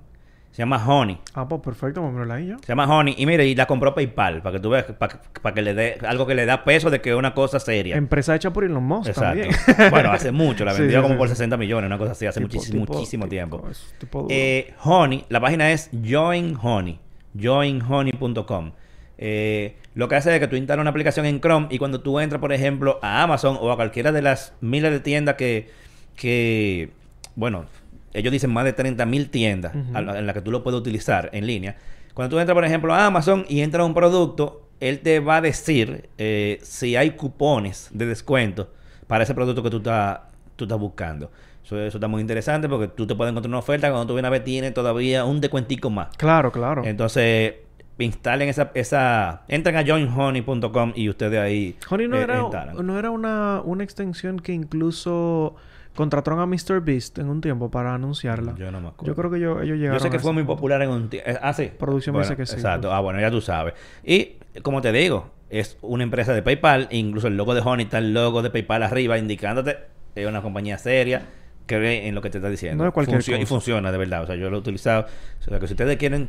Se llama Honey. Ah, pues perfecto, vámonos ahí ya. Se llama Honey. Y mire, y la compró PayPal, para que tú veas, para, para que le dé algo que le da peso de que es una cosa seria. Empresa hecha por Elon Musk Exacto. también. bueno, hace mucho, la vendió sí, como sí, por sí. 60 millones, una cosa así, hace Tipo- muchísimo, tipo- muchísimo tipo- tiempo. es. Eh, Honey, la página es Join Honey, joinhoney.com. Eh, lo que hace es que tú instalas una aplicación en Chrome y cuando tú entras, por ejemplo, a Amazon o a cualquiera de las miles de tiendas que, que bueno, ellos dicen más de 30 mil tiendas en las que tú lo puedes utilizar en línea. Cuando tú entras, por ejemplo, a Amazon y entras a un producto, él te va a decir eh, si hay cupones de descuento para ese producto que tú estás tú estás buscando. Eso, eso está muy interesante porque tú te puedes encontrar una oferta cuando tú vienes a ver tiene todavía un descuentico más. Claro, claro. Entonces, instalen esa, esa entren a joinhoney.com y ustedes ahí Honey no eh, era, instalan. no era una, una extensión que incluso contrataron a MrBeast en un tiempo para anunciarla. Yo no me acuerdo. Yo creo que ellos, ellos llegaron Yo sé que a fue muy punto. popular en un tiempo. Ah, sí. Producción Bueno, dice que sí, Exacto. pues. Ah, bueno, ya tú sabes. Y como te digo, es una empresa de PayPal. Incluso el logo de Honey está el logo de PayPal arriba, indicándote es una compañía seria que ve en lo que te está diciendo. No es cualquier Funcio- Y cosa. funciona de verdad. O sea, yo lo he utilizado. O sea, que si ustedes quieren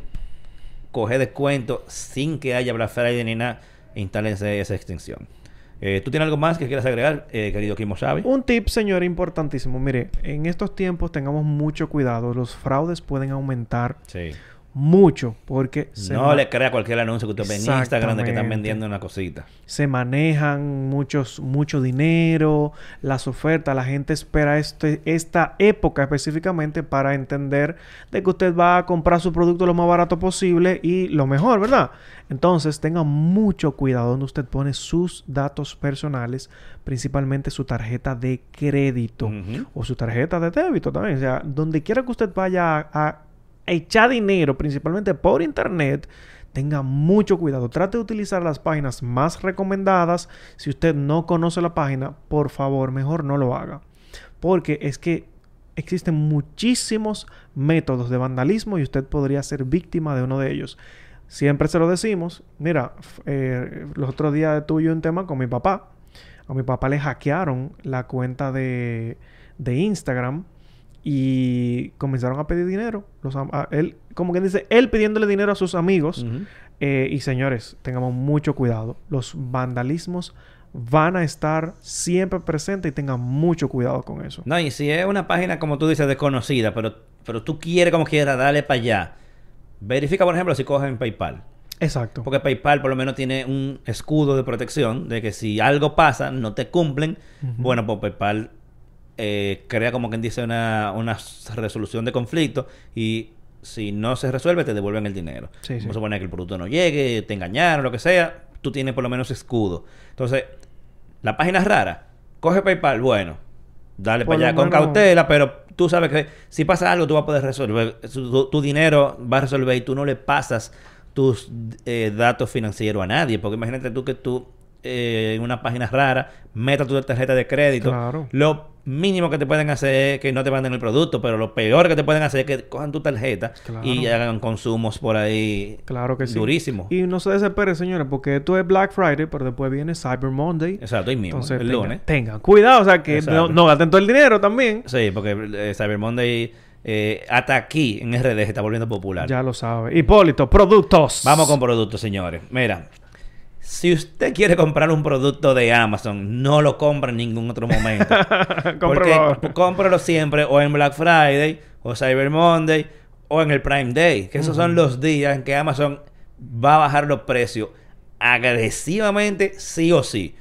coger descuento sin que haya Black Friday ni nada, instálense esa extensión. Eh, ¿Tú tienes algo más que quieras agregar, eh, querido Kimo Xavi? Un tip, señor, importantísimo. Mire, en estos tiempos tengamos mucho cuidado. Los fraudes pueden aumentar Sí. Mucho porque se, No le crea cualquier anuncio que usted ve en Instagram de que están vendiendo una cosita. se manejan muchos, mucho dinero, las ofertas. La gente espera este, esta época específicamente para entender de que usted va a comprar su producto lo más barato posible y lo mejor, ¿verdad? Entonces tenga mucho cuidado donde usted pone sus datos personales, principalmente su tarjeta de crédito o su tarjeta de débito también. O sea, donde quiera que usted vaya a, a echar dinero, principalmente por internet, tenga mucho cuidado. Trate de utilizar las páginas más recomendadas. Si usted no conoce la página, por favor, mejor no lo haga. Porque es que existen muchísimos métodos de vandalismo y usted podría ser víctima de uno de ellos. siempre se lo decimos. Mira, eh, los otros días tuve un tema con mi papá. A mi papá le hackearon la cuenta de, de Instagram y comenzaron a pedir dinero. Los, a- él, como que dice, él pidiéndole dinero a sus amigos. Eh, y señores, tengamos mucho cuidado. Los vandalismos van a estar siempre presentes y tengan mucho cuidado con eso. No, y si es una página, como tú dices, desconocida, pero, pero tú quieres como quieras darle para allá, verifica, por ejemplo, si coges en PayPal. Exacto. Porque PayPal por lo menos tiene un escudo de protección de que si algo pasa, no te cumplen. Bueno, pues PayPal eh, crea como quien dice una, una resolución de conflicto y si no se resuelve te devuelven el dinero. Sí, sí. Vamos a suponer que el producto no llegue, te engañaron, lo que sea, tú tienes por lo menos escudo. Entonces, la página es rara. Coge PayPal, bueno, dale Por para allá con menos- cautela, pero tú sabes que si pasa algo tú vas a poder resolver. Tu, dinero va a resolver y tú no le pasas tus eh, datos financieros a nadie. Porque imagínate tú que tú eh, en una página rara metas tu tarjeta de crédito. Claro. Lo mínimo que te pueden hacer es que no te manden el producto, pero lo peor que te pueden hacer es que cojan tu tarjeta Claro. y hagan consumos por ahí Claro que sí. durísimo. Y no se desespere, señores, porque esto es Black Friday, pero después viene Cyber Monday. Exacto, hoy mismo, Entonces, el tengan, lunes. tengan cuidado, o sea, que no, no gasten todo el dinero también. Sí, porque eh, Cyber Monday eh, hasta aquí en RD se está volviendo popular. Ya lo sabe. Hipólito, productos. Vamos con productos, señores. Mira, si usted quiere comprar un producto de Amazon, no lo compra en ningún otro momento. Porque cómpralo siempre o en Black Friday, o Cyber Monday, o en el Prime Day. Que esos son los días en que Amazon va a bajar los precios agresivamente, sí o sí.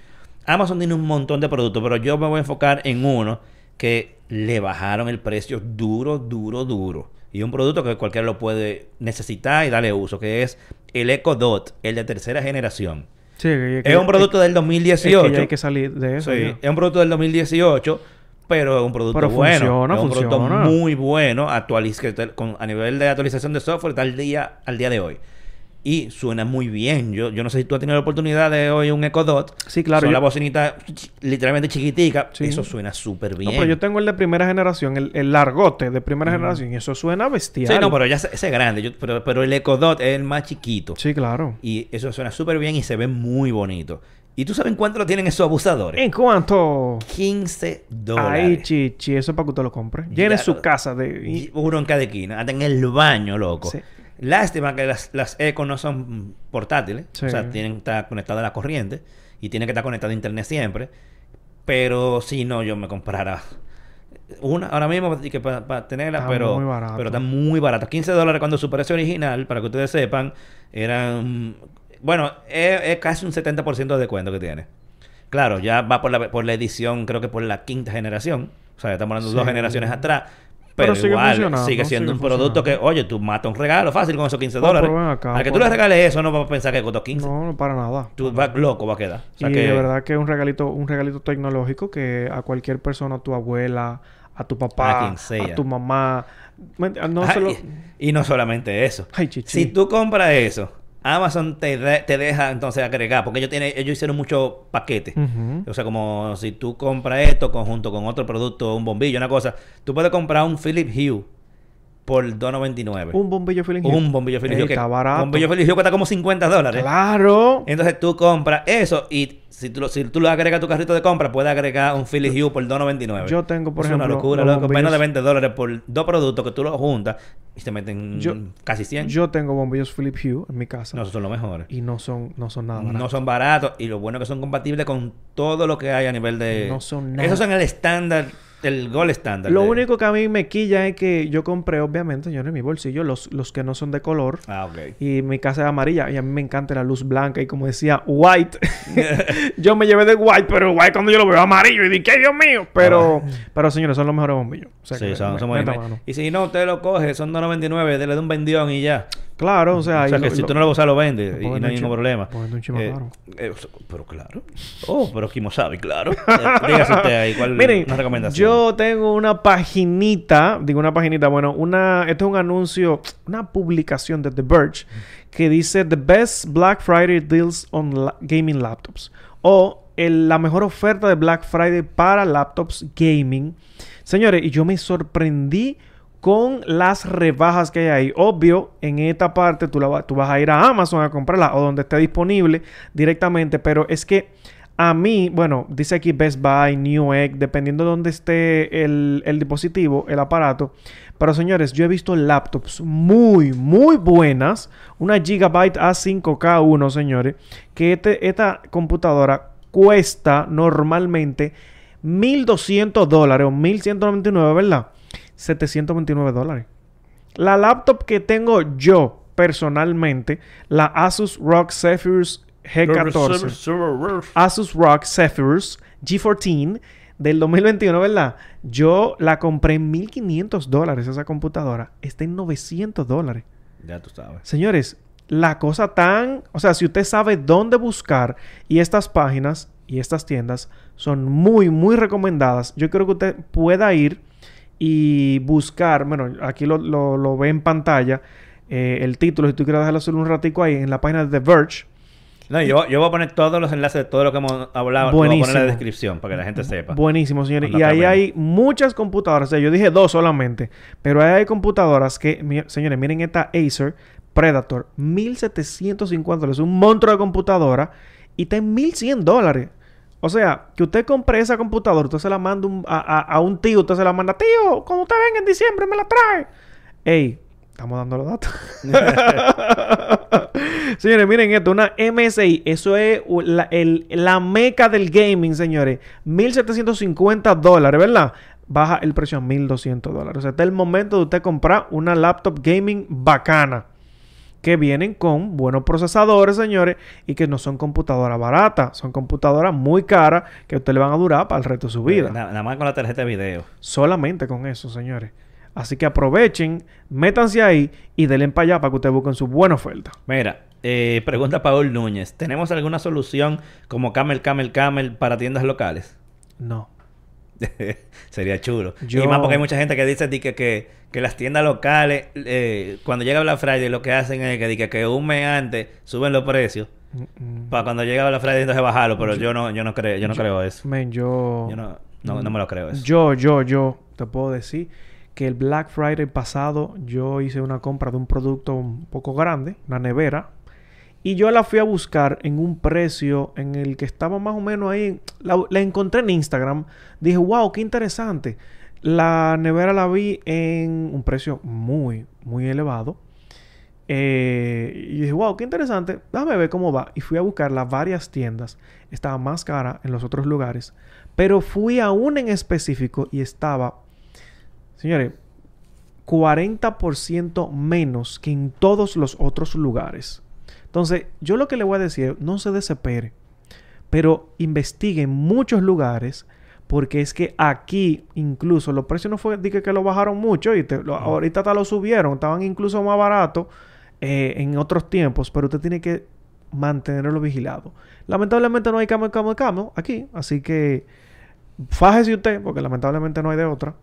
Amazon tiene un montón de productos, pero yo me voy a enfocar en uno que le bajaron el precio duro, duro, duro. Y un producto que cualquiera lo puede necesitar y darle uso, que es el Echo Dot, el de tercera generación. Sí, que- que- Es un producto del es 2018. que ya hay que salir de eso. Sí, es un producto del 2018, pero es un producto Pero bueno. funciona, es un funciona. producto muy bueno actualiz que con- a nivel de actualización de software está al día, al día de hoy. Y suena muy bien. Yo, yo no sé si tú has tenido la oportunidad de oír un Echo Dot. Sí, claro, Son yo- la bocinita literalmente chiquitica. Sí. Eso suena súper No, bien. pero yo tengo el de primera generación, el, el largote de primera generación, y eso suena bestial. Sí, no, pero ya ese es grande. Yo- pero, pero el Echo Dot es el más chiquito. Sí, claro. Y eso suena súper bien y se ve muy bonito. ¿Y tú sabes en cuánto lo tienen esos abusadores? ¿En cuánto? 15 dólares. Ay, chichi, eso es para que usted lo compre. Llene su casa de... Uno en cada esquina, hasta en el baño, loco. Sí. Lástima que las, las Eco no son portátiles, Sí. o sea, tienen que estar conectadas a la corriente y tienen que estar conectadas a internet siempre. Pero si no, yo me comprara una ahora mismo y que para tenerla, Está pero, muy barato. pero está muy barato. 15 dólares cuando su precio original, para que ustedes sepan, eran. Bueno, es, es casi un 70% de descuento que tiene. Claro, ya va por la, por la edición, creo que por la quinta generación. O sea, estamos hablando de dos generaciones atrás. Pero igual, sigue siendo sigue un producto que, oye, tú matas un regalo fácil con esos 15 Oh, dólares. acá, Al que tú le regales eso, no vas a pensar que costó 15. No, no para nada. Tú vas loco, va a quedar. O sea y que, de verdad que es un regalito, un regalito tecnológico que a cualquier persona, a tu abuela, a tu papá, A quien sea. tu mamá, no Ah, se lo... y, y no solamente eso. Ay. Si tú compras eso, Amazon te, de- te deja entonces agregar, porque ellos, tienen, ellos hicieron muchos paquetes. O sea, como si tú compras esto conjunto con otro producto, un bombillo, una cosa, tú puedes comprar un Philip Hue por 2.99. Un bombillo feeling Un bombillo Philip Ey, Hue. que- está barato. Un bombillo Philip Hue cuesta como 50 dólares. Claro. Entonces tú compras eso y si tú, lo- si tú lo agregas a tu carrito de compra, puedes agregar un Philly Hue por 2.99. Yo tengo, por es ejemplo, una locura, loco. bombillos- Menos de 20 dólares por dos productos que tú los juntas y te meten Yo- casi 100. Yo tengo bombillos Philip Hue en mi casa. no, esos son los mejores. Y no son, no son nada No baratos. son baratos y lo bueno es que son compatibles con todo lo que hay a nivel de... No son nada. Esos son el estándar, el gol estándar. Lo de- único que a mí me quilla es que yo compré, obviamente, señores, en mi bolsillo, los, los que no son de color. Ah, ok. Y mi casa es amarilla y a mí me encanta la luz blanca y como decía, white. yo me llevé de white, pero white cuando yo lo veo amarillo y dije, ¡ay, Dios mío! Pero, pero señores, son los mejores bombillos. O sea, sí, que son, me- son buenos. mano. Y si no, usted lo coge, son 2.99, dele de un vendión y ya. Claro, o sea... o sea, que lo- si lo- tú no lo usar, lo vendes y no hay ningún problema. un Eh, caro. eh, pero claro. Oh, pero Kimo sabe, claro. Eh, Dígase usted ahí, ¿cuál Miren, una recomendación? yo tengo una paginita, digo una paginita, bueno, una, esto es un anuncio, una publicación de The Verge que dice The Best Black Friday Deals on la- Gaming Laptops o el- la mejor oferta de Black Friday para laptops gaming. Señores, y yo me sorprendí con las rebajas que hay ahí. Obvio, en esta parte tú, vas a ir a Amazon a comprarla o donde esté disponible directamente, pero es que a mí, bueno, dice aquí Best Buy, Newegg, dependiendo de dónde esté el, el dispositivo, el aparato. Pero señores, yo he visto laptops muy, muy buenas. Una Gigabyte A5K1, señores. Que este- esta computadora cuesta normalmente 1.200 dólares o 1.199, ¿verdad? 729 dólares. La laptop que tengo yo personalmente, la Asus ROG Zephyrus G14. Asus ROG Zephyrus G14 del 2021, ¿verdad? Yo la compré en 1500 dólares esa computadora. Está en 900 dólares. Ya tú sabes. Señores, la cosa tan... O sea, si usted sabe dónde buscar y estas páginas y estas tiendas son muy, muy recomendadas, yo creo que usted pueda ir y buscar, bueno, aquí lo, lo- lo ve en pantalla, eh, el título, si tú quieres dejarlo solo un ratico ahí, en la página de The Verge. No, yo, yo voy a poner todos los enlaces de todo lo que hemos hablado. Lo voy a poner en Buenísimo. la descripción para que la gente sepa. Buenísimo, señores. Y ahí hay muchas computadoras. O sea, yo dije dos solamente. Pero ahí hay computadoras que, señores, miren esta Acer Predator. 1750 dólares. Un monstruo de computadora. Y está en 1100 dólares. O sea, que usted compre esa computadora, usted se la manda a, a- a un tío, usted se la manda, tío, cuando usted venga en diciembre me la trae. Ey, estamos dando los datos. señores, miren esto, una MSI, eso es la, la meca del gaming, señores. 1750 dólares, ¿verdad? Baja el precio a 1200 dólares. O sea, está el momento de usted comprar una laptop gaming bacana que vienen con buenos procesadores, señores, y que no son computadoras baratas, son computadoras muy caras que a usted le van a durar para el resto de su vida. Na- nada más con la tarjeta de video. Solamente con eso, señores. Así que aprovechen, métanse ahí y denle para allá para que ustedes busquen su buena oferta. Mira, eh, pregunta Paul Núñez. ¿Tenemos alguna solución como Camel, Camel, Camel para tiendas locales? No. Sería chulo. Yo- Y más porque hay mucha gente que dice di que, que, que las tiendas locales, eh, cuando llega Black Friday, lo que hacen es que, que, que un mes antes suben los precios Mm, mm. para cuando llega Black Friday entonces bajarlo. Pero yo no, yo no creo, yo no creo eso. Yo... Yo no, no, no me lo creo eso. Yo, yo, yo te puedo decir que el Black Friday pasado yo hice una compra de un producto un poco grande, una nevera, y yo la fui a buscar en un precio en el que estaba más o menos ahí. La, la encontré en Instagram. Dije, wow, qué interesante. La nevera la vi en un precio muy, muy elevado. Eh, y dije, wow, qué interesante. Déjame ver cómo va. Y fui a buscar las varias tiendas. Estaba más cara en los otros lugares. Pero fui a una en específico y estaba, señores, 40% menos que en todos los otros lugares. Entonces, yo lo que le voy a decir no se desespere, pero investigue en muchos lugares, porque es que aquí incluso los precios no fue de que, lo bajaron mucho, y te- lo- ahorita hasta lo subieron, estaban incluso más baratos eh, en otros tiempos, pero usted tiene que mantenerlo vigilado. Lamentablemente no hay camo, camo, camo aquí, así que fájese usted, porque lamentablemente no hay de otra.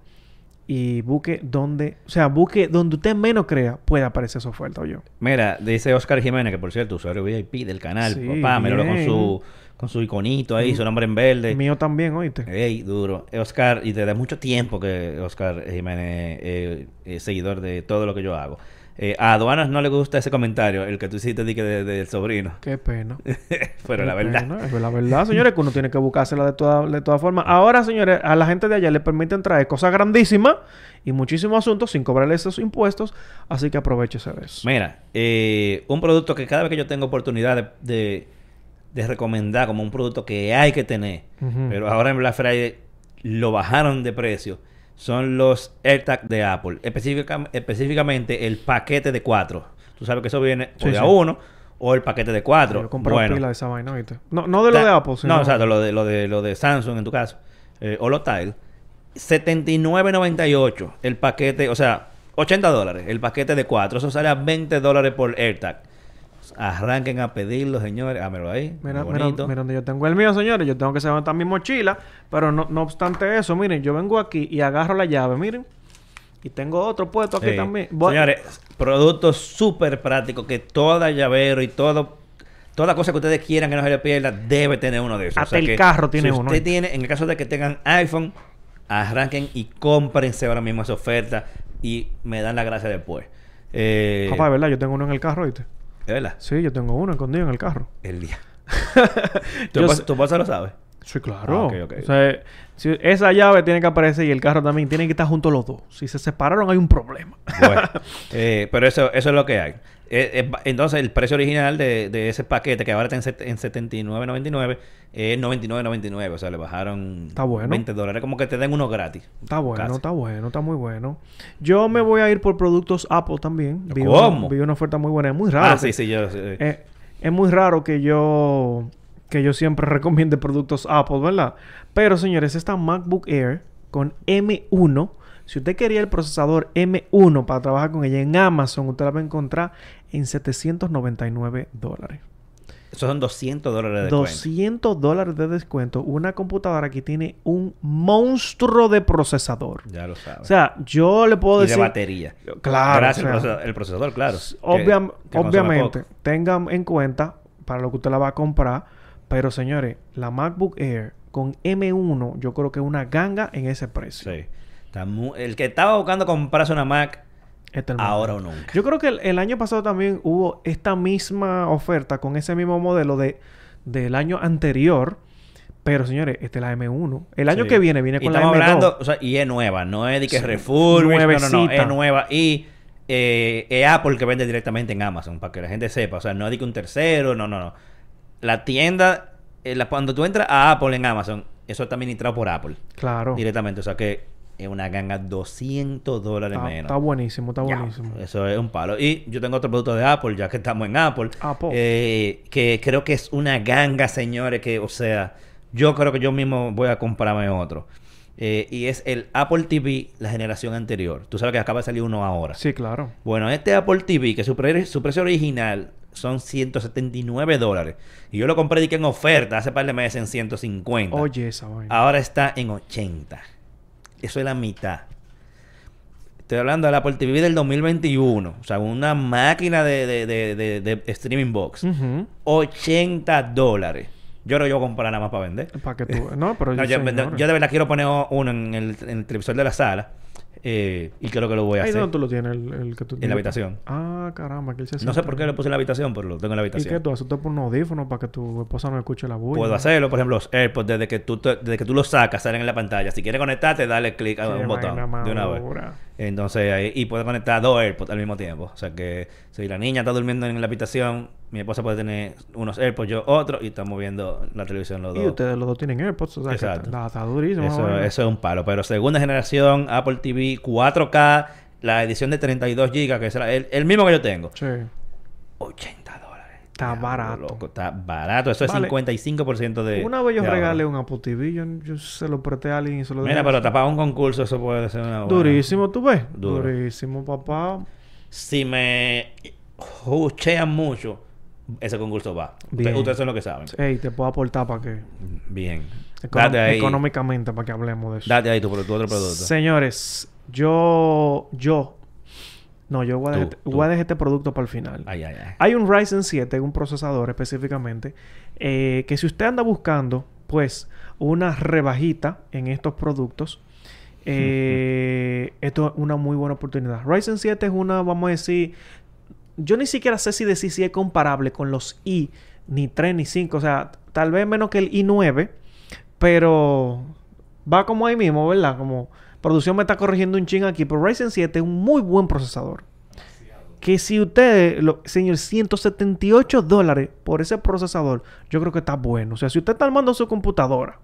Y busque donde, o sea, busque donde usted menos crea, puede aparecer esa oferta o yo. Mira, dice Oscar Jiménez, que por cierto, usuario VIP del canal, Sí, papá, míralo con su, con su iconito ahí, su nombre en verde. Mío también, oíste. Ey, duro. Oscar, y desde mucho tiempo que Oscar Jiménez eh, es seguidor de todo lo que yo hago. Eh, a Aduanas no le gusta ese comentario, el que tú hiciste de- del sobrino. Qué pena. Pero la verdad. pena. Es la verdad, señores, que uno tiene que buscársela de todas de todas formas. Ahora, señores, a la gente de allá le permiten traer cosas grandísimas y muchísimos asuntos sin cobrarle esos impuestos. Así que aprovechese de eso. Mira, eh, un producto que cada vez que yo tengo oportunidad de, de, de recomendar como un producto que hay que tener, pero ahora en Black Friday lo bajaron de precio, son los AirTag de Apple. Específica- específicamente el paquete de 4. Tú sabes que eso viene o Sí, de a uno o el paquete de 4. Yo Bueno, pila de esa vaina. No, no de lo de Apple, sino... No, exacto, lo de, lo de, lo de Samsung en tu caso. Eh, o los Tile. 79.98 el paquete, o sea, 80 dólares el paquete de 4. Eso sale a 20 dólares por AirTag. Arranquen a pedirlo, señores. Hámelo ahí. Mira, mira, mira donde yo tengo el mío, señores. Yo tengo que levantar mi mochila. Pero no, no obstante eso, miren, yo vengo aquí y agarro la llave, miren. Y tengo otro puesto aquí Sí. también. Voy- Señores, productos súper prácticos que toda llavero y todo, toda cosa que ustedes quieran que no se le pierda, debe tener uno de esos. Hasta el que carro tiene si uno. Usted tiene, en el caso de que tengan iPhone, arranquen y cómprense ahora mismo esa oferta. y me dan la gracia después. Eh, Papá, de verdad, yo tengo uno en el carro, ¿viste? ¿De verdad? Sí, yo tengo uno escondido en el carro. El día. ¿Tu, esposa lo sabe? Sí, claro. Ah, ok, ok. O sea, si esa llave tiene que aparecer y el carro también tiene que estar juntos los dos. Si se separaron hay un problema. Bueno, eh, pero eso, eso es lo que hay. Eh, eh, entonces, el precio original de, de ese paquete, que ahora está en, en 79.99, es 99.99. O sea, le bajaron Está bueno. 20 dólares. Como que te den uno gratis. Está bueno, Casi. está bueno, está muy bueno. Yo me voy a ir por productos Apple también. Vi ¿Cómo? Una, vi una oferta muy buena. Es muy raro. Ah, que- sí, sí, yo... sí. es muy raro que yo que yo siempre recomiende productos Apple, ¿verdad? Pero señores, esta MacBook Air con M1, si usted quería el procesador M1 para trabajar con ella en Amazon, usted la va a encontrar en 799 dólares. Esos son 200 dólares de descuento. 200 dólares de descuento. Una computadora que tiene un monstruo de procesador. Ya lo sabes. O sea, yo le puedo y de decir... batería. Claro, Gracias o sea, el procesador, claro. que- que obviamente, tengan en cuenta para lo que usted la va a comprar. Pero señores, la MacBook Air con M1, yo creo que es una ganga en ese precio. Sí. El que estaba buscando comprarse una Mac, Este ahora o nunca. Yo creo que el, el año pasado también hubo esta misma oferta con ese mismo modelo de del año anterior. Pero señores, esta es la M1. El año Sí. que viene viene Y con la estamos M2. hablando, o sea, y es nueva, no es de que Sí. refurbish, no, no, no, es nueva. Y eh, es Apple que vende directamente en Amazon, para que la gente sepa. O sea, no es de que un tercero, no, no, no. La tienda, eh, la- cuando tú entras a Apple en Amazon, eso está administrado por Apple Claro. directamente. O sea que es una ganga 200 dólares Está, menos. está buenísimo, está Ya, buenísimo. Eso es un palo. Y yo tengo otro producto de Apple, ya que estamos en Apple. Apple. eh, que creo que es una ganga, señores, que, o sea, yo creo que yo mismo voy a comprarme otro. Eh, y es el Apple TV, la generación anterior. Tú sabes que acaba de salir uno ahora. Sí, claro. Bueno, este Apple TV, que su, pre- su precio original son 179 dólares. Y yo lo compré de que en oferta hace par de meses en 150. Oye, esa vaina. Ahora está en 80. Eso es la mitad. Estoy hablando del Apple TV del 2021. O sea, una máquina de, de, de, de- de streaming box. Ujú. 80 dólares. Yo que yo comprar nada más para vender. Para que tú... No, pero... No, yo, yo de verdad quiero poner uno en el, en el televisor de la sala. Eh, y creo que lo voy a Ahí hacer. donde tú lo tienes, el, el que tú... En la habitación. Ah, caramba, que él se No sé por qué lo puse en la habitación, pero lo tengo en la ¿Y qué habitación. tú haces? ¿Tú te pones un audífono para que tu esposa no escuche la bulla? Puedo hacerlo, por ejemplo, los AirPods, desde que tú, te- desde que tú los sacas, salen en la pantalla. Si quieres conectarte, dale clic a un botón de una vez. Entonces, ahí, y puedes conectar dos AirPods al mismo tiempo. O sea que si la niña está durmiendo en la habitación, mi esposa puede tener unos AirPods, yo otro, y estamos viendo la televisión los Y dos. ustedes los dos tienen AirPods, o sea, que Exacto. está, está durísimo. Eso, es un palo. Pero segunda generación, Apple TV 4K, la edición de 32 GB, que es el, el mismo que yo tengo. Sí. 80 dólares. Está barato. loco, está barato. Eso Vale. es 55% de. Una vez yo regalé un Apple TV, yo, yo se lo presté a alguien y se lo Mira, pero tapar un concurso, eso puede ser una. buena- Durísimo, ¿tú ves? Duro. Durísimo, papá. Si me juchean mucho, ese concurso va. Ustedes, ustedes son los que saben. Ey, te puedo aportar para que... Bien. econo- Date ahí. Económicamente, para que hablemos de eso. Date ahí tu, tu otro producto. Señores, yo... Yo... No, yo voy a, Tú, dejar, tú. voy a dejar este producto para el final. Ay, ay, ay. Hay un Ryzen 7, un procesador específicamente, eh, que si usted anda buscando, pues, una rebajita en estos productos, eh, esto es una muy buena oportunidad. Ryzen 7 es una, vamos a decir, yo ni siquiera sé si decir si es comparable con los i, ni 3 ni 5, o sea, tal vez menos que el i9, pero va como ahí mismo, ¿verdad? Como producción me está corrigiendo un ching aquí, pero Ryzen 7 es un muy buen procesador que si usted, lo, señor, 178 dólares por ese procesador, yo creo que está bueno. O sea, si usted está armando su computadora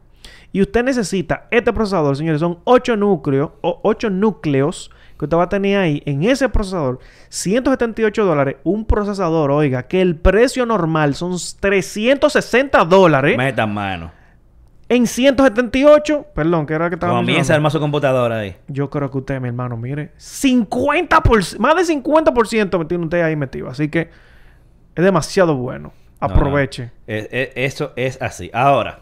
y usted necesita este procesador, señores, son 8 núcleos o 8 núcleos que usted va a tener ahí en ese procesador, 178 dólares, un procesador, oiga, que el precio normal son 360 dólares Meta mano. En 178, perdón, que era que estaba Comienza armar su computadora ahí. Yo creo que usted, mi hermano, mire, 50%, más de 50% me tiene usted ahí metido. Así que es demasiado bueno. No, no. Aproveche. Es- es- eso es así. Ahora,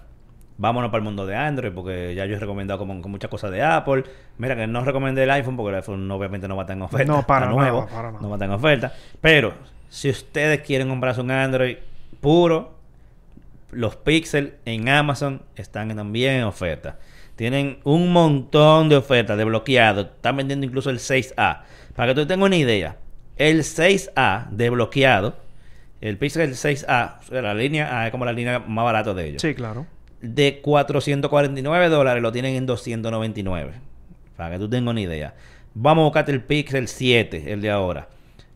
vámonos para el mundo de Android, porque ya yo he recomendado como, con muchas cosas de Apple. Mira que no recomendé el iPhone, porque el iPhone obviamente no va a estar en oferta. No, para nada, nuevo, para nada. No va a estar en oferta. Pero, si ustedes quieren comprarse un Android puro, los Pixel en Amazon están también en oferta. Tienen un montón de ofertas de bloqueado. Están vendiendo incluso el 6A. Para que tú tengas una idea, el 6A de bloqueado, el Pixel 6A, o sea, la línea A es como la línea más barata de ellos. Sí, claro. De 449 dólares lo tienen en 299. Para que tú tengas una idea. Vamos a buscarte el Pixel 7, el de ahora.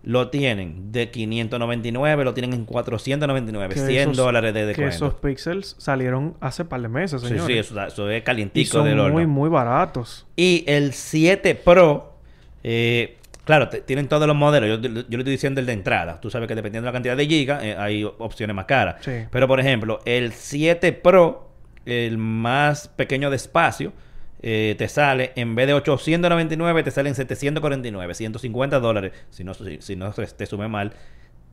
Lo tienen de 599, lo tienen en 499, Que 100 esos- dólares de Que descuento. esos pixels salieron hace par de meses, Sí, señores. sí, eso, eso es y calientico son del horno. muy, muy baratos. Y el 7 Pro, eh, claro, te- tienen todos los modelos. Yo, yo le estoy diciendo el de entrada. Tú sabes que dependiendo de la cantidad de gigas, eh, hay opciones más caras. Sí. Pero, por ejemplo, el 7 Pro, el más pequeño de espacio, eh, te sale, en vez de 899, te salen 749, 150 dólares, si no, si, si no se- te sume mal,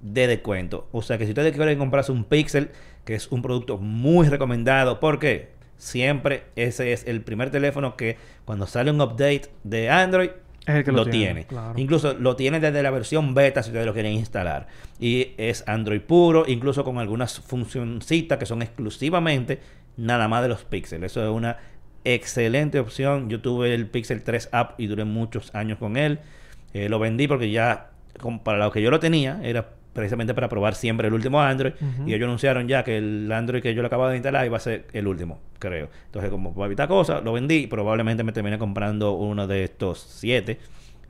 de descuento. O sea que si ustedes quieren comprarse un Pixel, que es un producto muy recomendado, ¿por qué? Siempre ese es el primer teléfono que cuando sale un update de Android, Es el que lo, lo tiene. tiene, claro. Incluso lo tiene desde la versión beta si ustedes lo quieren instalar. Y es Android puro, incluso con algunas funcioncitas que son exclusivamente nada más de los píxeles. Eso es una excelente opción. Yo tuve el Pixel 3 App y duré muchos años con él. Eh, lo vendí porque ya, con- para lo que yo lo tenía, era precisamente para probar siempre el último Android. Y ellos anunciaron ya que el Android que yo le acababa de instalar iba a ser el último, creo. Entonces, como para evitar cosas, lo vendí probablemente me terminé comprando uno de estos siete.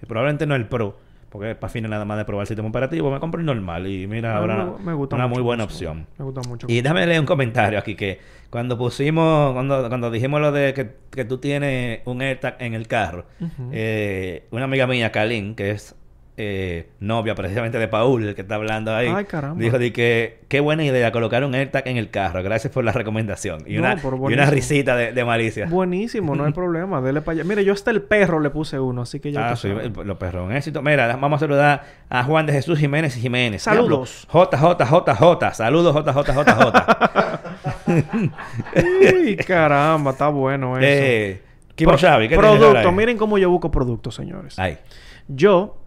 Eh, Probablemente no el Pro, porque para fines nada más de probar el sistema operativo, me compro el normal. Y mira, ahora me- me gusta una mucho muy buena opción. Me gusta mucho. Y déjame leer un comentario aquí que cuando pusimos, cuando, cuando dijimos lo de que, que tú tienes un AirTag en el carro, eh, una amiga mía, Kalin, que es eh, novia precisamente de Paul, el que está hablando ahí, Ay, caramba. dijo de que qué buena idea colocar un AirTag en el carro. Gracias por la recomendación. Y, No, una, y risita de, de malicia. Buenísimo, no hay problema. Dele para allá. Mire, yo hasta el perro le puse uno, así que ya Ah, sí, los perros, un éxito. Mira, vamos a saludar a Juan de Jesús Jiménez Jiménez. Saludos. JJJJ. Saludos, JJJJ. Uy, caramba, está bueno eso. eh, Kimo Pro- Xavi, ¿qué producto, ahí? miren cómo yo busco productos, señores. Ay, Yo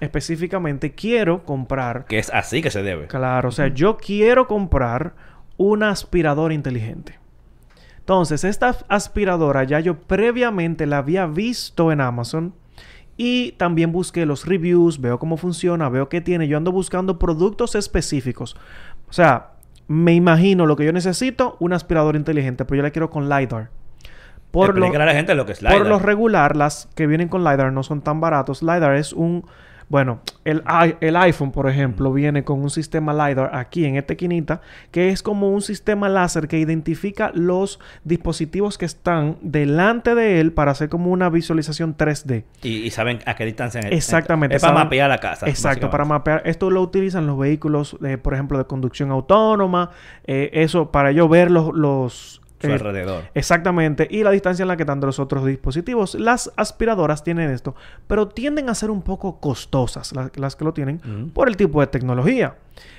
específicamente quiero comprar, que es así que se debe. claro, o sea, yo quiero comprar una aspiradora inteligente. Entonces, esta aspiradora ya yo previamente la había visto en Amazon y también busqué los reviews, veo cómo funciona, veo qué tiene. Yo ando buscando productos específicos. O sea, me imagino lo que yo necesito, una aspiradora inteligente, pero yo la quiero con LiDAR. Por lo, a la gente lo que es por LiDAR. lo regular, las que vienen con LiDAR no son tan baratos. LiDAR es un... Bueno, el, el iPhone, por ejemplo, viene con un sistema LiDAR aquí en esta esquinita, que es como un sistema láser que identifica los dispositivos que están delante de él para hacer como una visualización 3D. Y, y saben a qué distancia. en- Exactamente. Es para saben- mapear la casa. Exacto, para mapear. Esto lo utilizan los vehículos, eh, por ejemplo, de conducción autónoma. eh, eso para yo ver los... los Su eh, alrededor. Exactamente. Y la distancia en la que están de los otros dispositivos. Las aspiradoras tienen esto, pero tienden a ser un poco costosas las, las que lo tienen Ujú. por el tipo de tecnología.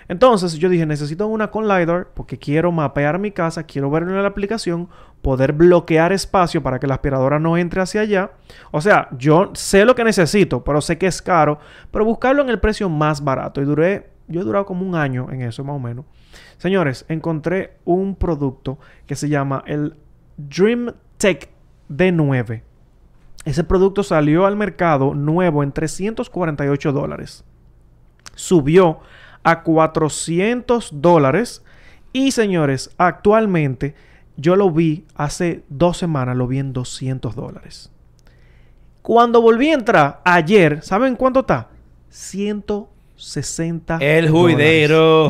Entonces yo dije, necesito una con LiDAR porque quiero mapear mi casa, quiero verlo en la aplicación, poder bloquear espacio para que la aspiradora no entre hacia allá. O sea, yo sé lo que necesito, pero sé que es caro, pero buscarlo en el precio más barato. Y duré, yo he durado como un año en eso más o menos. Señores, encontré un producto que se llama el Dream Tech D9. Ese producto salió al mercado nuevo en 348 dólares. Subió a 400 dólares. Y señores, actualmente yo lo vi hace dos semanas, lo vi en 200 dólares. Cuando volví a entrar ayer, ¿saben cuánto está? 160 El juidero.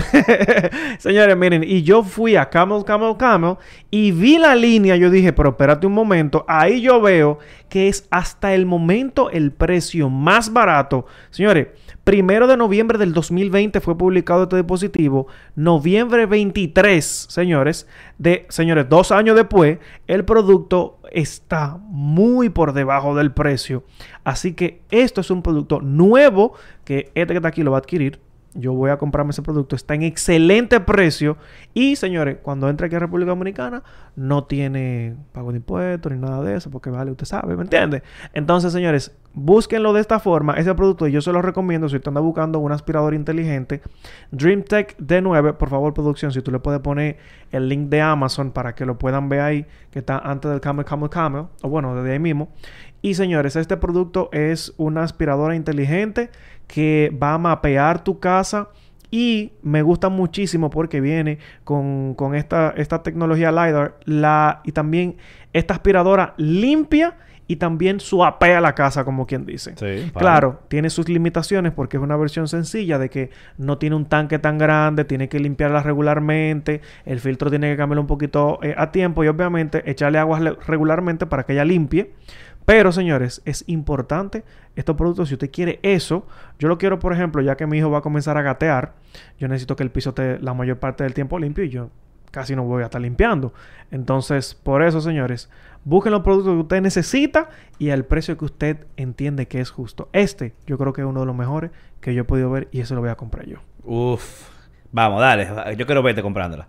Señores, miren, y yo fui a Camel, Camel, Camel y vi la línea. Yo dije, pero espérate un momento. Ahí yo veo que es hasta el momento el precio más barato. Señores, primero de noviembre del 2020 fue publicado este dispositivo. Noviembre 23, señores, de, señores, dos años después, el producto está muy por debajo del precio. Así que esto es un producto nuevo que este que está aquí lo va a adquirir yo voy a comprarme ese producto. Está en excelente precio. Y señores, cuando entre aquí a República Dominicana, no tiene pago de impuestos ni nada de eso, porque vale, usted sabe, ¿me entiende? Entonces, señores, búsquenlo de esta forma. Ese producto yo se lo recomiendo si usted anda buscando un aspirador inteligente. DreamTech D9, por favor, producción, si tú le puedes poner el link de Amazon para que lo puedan ver ahí, que está antes del Camel Camel Camel, o bueno, desde ahí mismo. Y señores, este producto es una aspiradora inteligente que va a mapear tu casa y me gusta muchísimo porque viene con, con esta, esta tecnología LiDAR la, y también esta aspiradora limpia y también suapea la casa, como quien dice. Sí, Claro, tiene sus limitaciones porque es una versión sencilla de que no tiene un tanque tan grande, tiene que limpiarla regularmente, el filtro tiene que cambiarlo un poquito eh, a tiempo y obviamente echarle agua regularmente para que ella limpie. Pero señores, es importante estos productos. Si usted quiere eso, yo lo quiero, por ejemplo, ya que mi hijo va a comenzar a gatear, yo necesito que el piso esté la mayor parte del tiempo limpio y yo casi no voy a estar limpiando. Entonces, por eso, señores, busquen los productos que usted necesita y al precio que usted entiende que es justo. Este, yo creo que es uno de los mejores que yo he podido ver y eso lo voy a comprar yo. Uf. Vamos, dale. Yo quiero verte comprándola.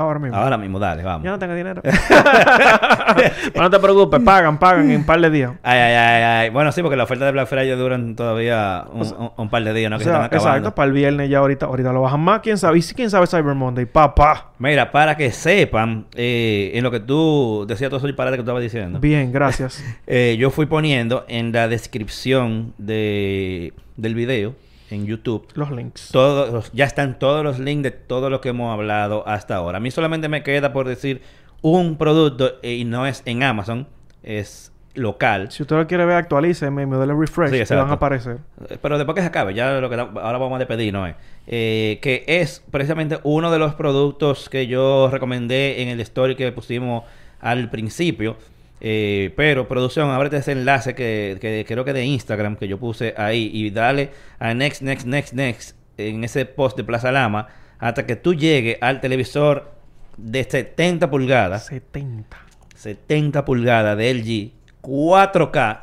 Ahora mismo. Ahora mismo, dale, vamos. Yo no tengo dinero. Pero no te preocupes, pagan, pagan en un par de días. Ay, ay, ay, ay. Bueno, sí, porque las ofertas de Black Friday duran todavía un, un- un par de días, ¿no? O Que sea, se están acabando. exacto, para el viernes ya ahorita, ahorita lo bajan más, quién sabe. Y si quién sabe Cyber Monday, papá. Mira, para que sepan, eh, en lo que tú decías todo eso disparate que tú estabas diciendo, Bien, gracias. eh, yo fui poniendo en la descripción de, del video en YouTube Los links. todos ya están todos los links de todo lo que hemos hablado hasta ahora. A mí solamente me queda por decir un producto eh, y no es en Amazon, es local. Si usted lo quiere ver, actualíceme, me dale refresh Sí, van a aparecer. Pero después que se acabe, ya lo que da- ahora vamos a despedir, ¿no es? Eh, que es precisamente uno de los productos que yo recomendé en el story que pusimos al principio. Eh, pero, producción, ábrete ese enlace que, que creo que de Instagram que yo puse ahí y dale a next, next, next, next en ese post de Plaza Lama hasta que tú llegues al televisor de 70 pulgadas. 70. 70 pulgadas de LG, 4K,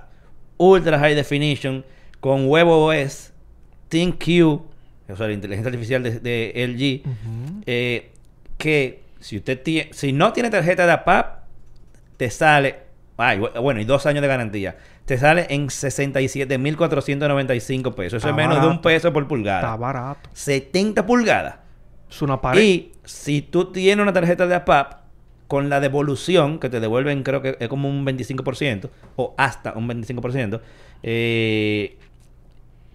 Ultra High Definition, con WebOS, ThinQ, o sea, la inteligencia artificial de, de LG, eh, que si usted tiene, si no tiene tarjeta de APAP, te sale, ay, bueno, y dos años de garantía, te sale en 67.495 pesos. Eso Está es menos de un peso por Está pulgada. barato. 70 pulgadas. Es una pared. Y si tú tienes una tarjeta de APAP, con la devolución, que te devuelven creo que es como un 25%, o hasta un 25%, eh,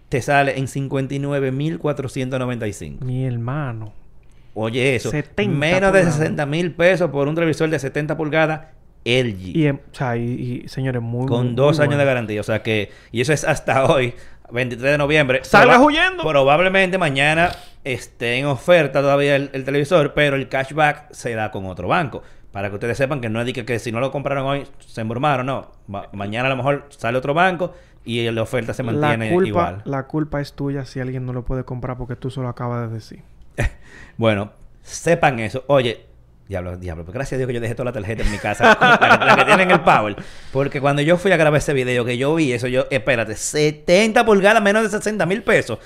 te sale en 59.495. Mi hermano. Oye, eso. 70 menos de pulgadas. 60 mil pesos por un televisor de 70 pulgadas LG. Y, em, o sea, y, y, señores, muy con muy- dos muy años de garantía. O sea que, y eso es hasta hoy, 23 de noviembre. ¡Salga Proba- huyendo! Probablemente mañana esté en oferta todavía el, el televisor, pero el cashback se da con otro banco. Para que ustedes sepan que no es de que, que si no lo compraron hoy se embromaron, no. Ma- mañana a lo mejor sale otro banco y la oferta se mantiene la culpa, igual. La culpa es tuya si alguien no lo puede comprar porque tú solo acabas de decir. Bueno, sepan eso. Oye, diablo, diablo, pues gracias a Dios que yo dejé toda la tarjeta en mi casa, la, que- tiene en el Power. Porque cuando yo fui a grabar ese video, que yo vi eso, yo, espérate, 70 pulgadas, menos de 60 mil pesos.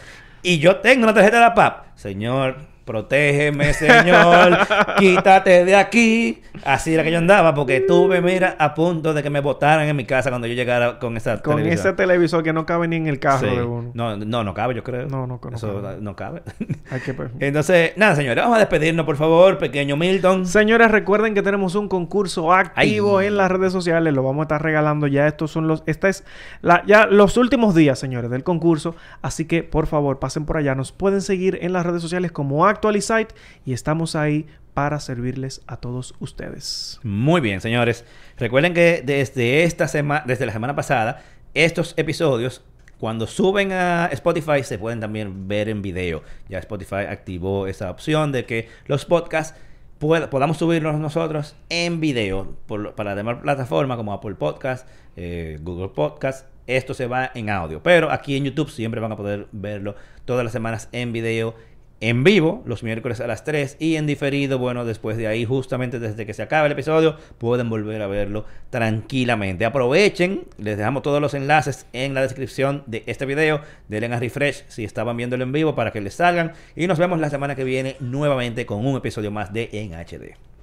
Y yo tengo una tarjeta de la PAP. Señor, protégeme, señor. quítate de aquí. Así era que yo andaba, porque tuve, mira, a punto de que me botaran en mi casa cuando yo llegara con esa Con televisión. ese televisor que no cabe ni en el carro Sí. de uno. No, no, no cabe, yo creo. No, no, no Eso cabe. no cabe. Hay que... Entonces, nada, señores, vamos a despedirnos, por favor, pequeño Milton. Señores, recuerden que tenemos un concurso activo Ay. en las redes sociales. Lo vamos a estar regalando ya. Estos son los... Esta es la, ya los últimos días, señores, del concurso. Así que, por favor, pasen por allá. Nos pueden seguir en las redes sociales como Actualizite. Y estamos ahí para servirles a todos ustedes. Muy bien, señores. Recuerden que desde esta semana, desde la semana pasada, estos episodios, cuando suben a Spotify, se pueden también ver en video. Ya Spotify activó esa opción de que los podcasts pueda- podamos subirlos nosotros en video por- para demás plataformas como Apple Podcast, eh, Google Podcast. Esto se va en audio. Pero aquí en YouTube siempre van a poder verlo todas las semanas en video en vivo los miércoles a las 3 y en diferido, bueno, después de ahí, justamente desde que se acabe el episodio, pueden volver a verlo tranquilamente. Aprovechen, les dejamos todos los enlaces en la descripción de este video, denle a refresh si estaban viéndolo en vivo para que les salgan y nos vemos la semana que viene nuevamente con un episodio más de En HD.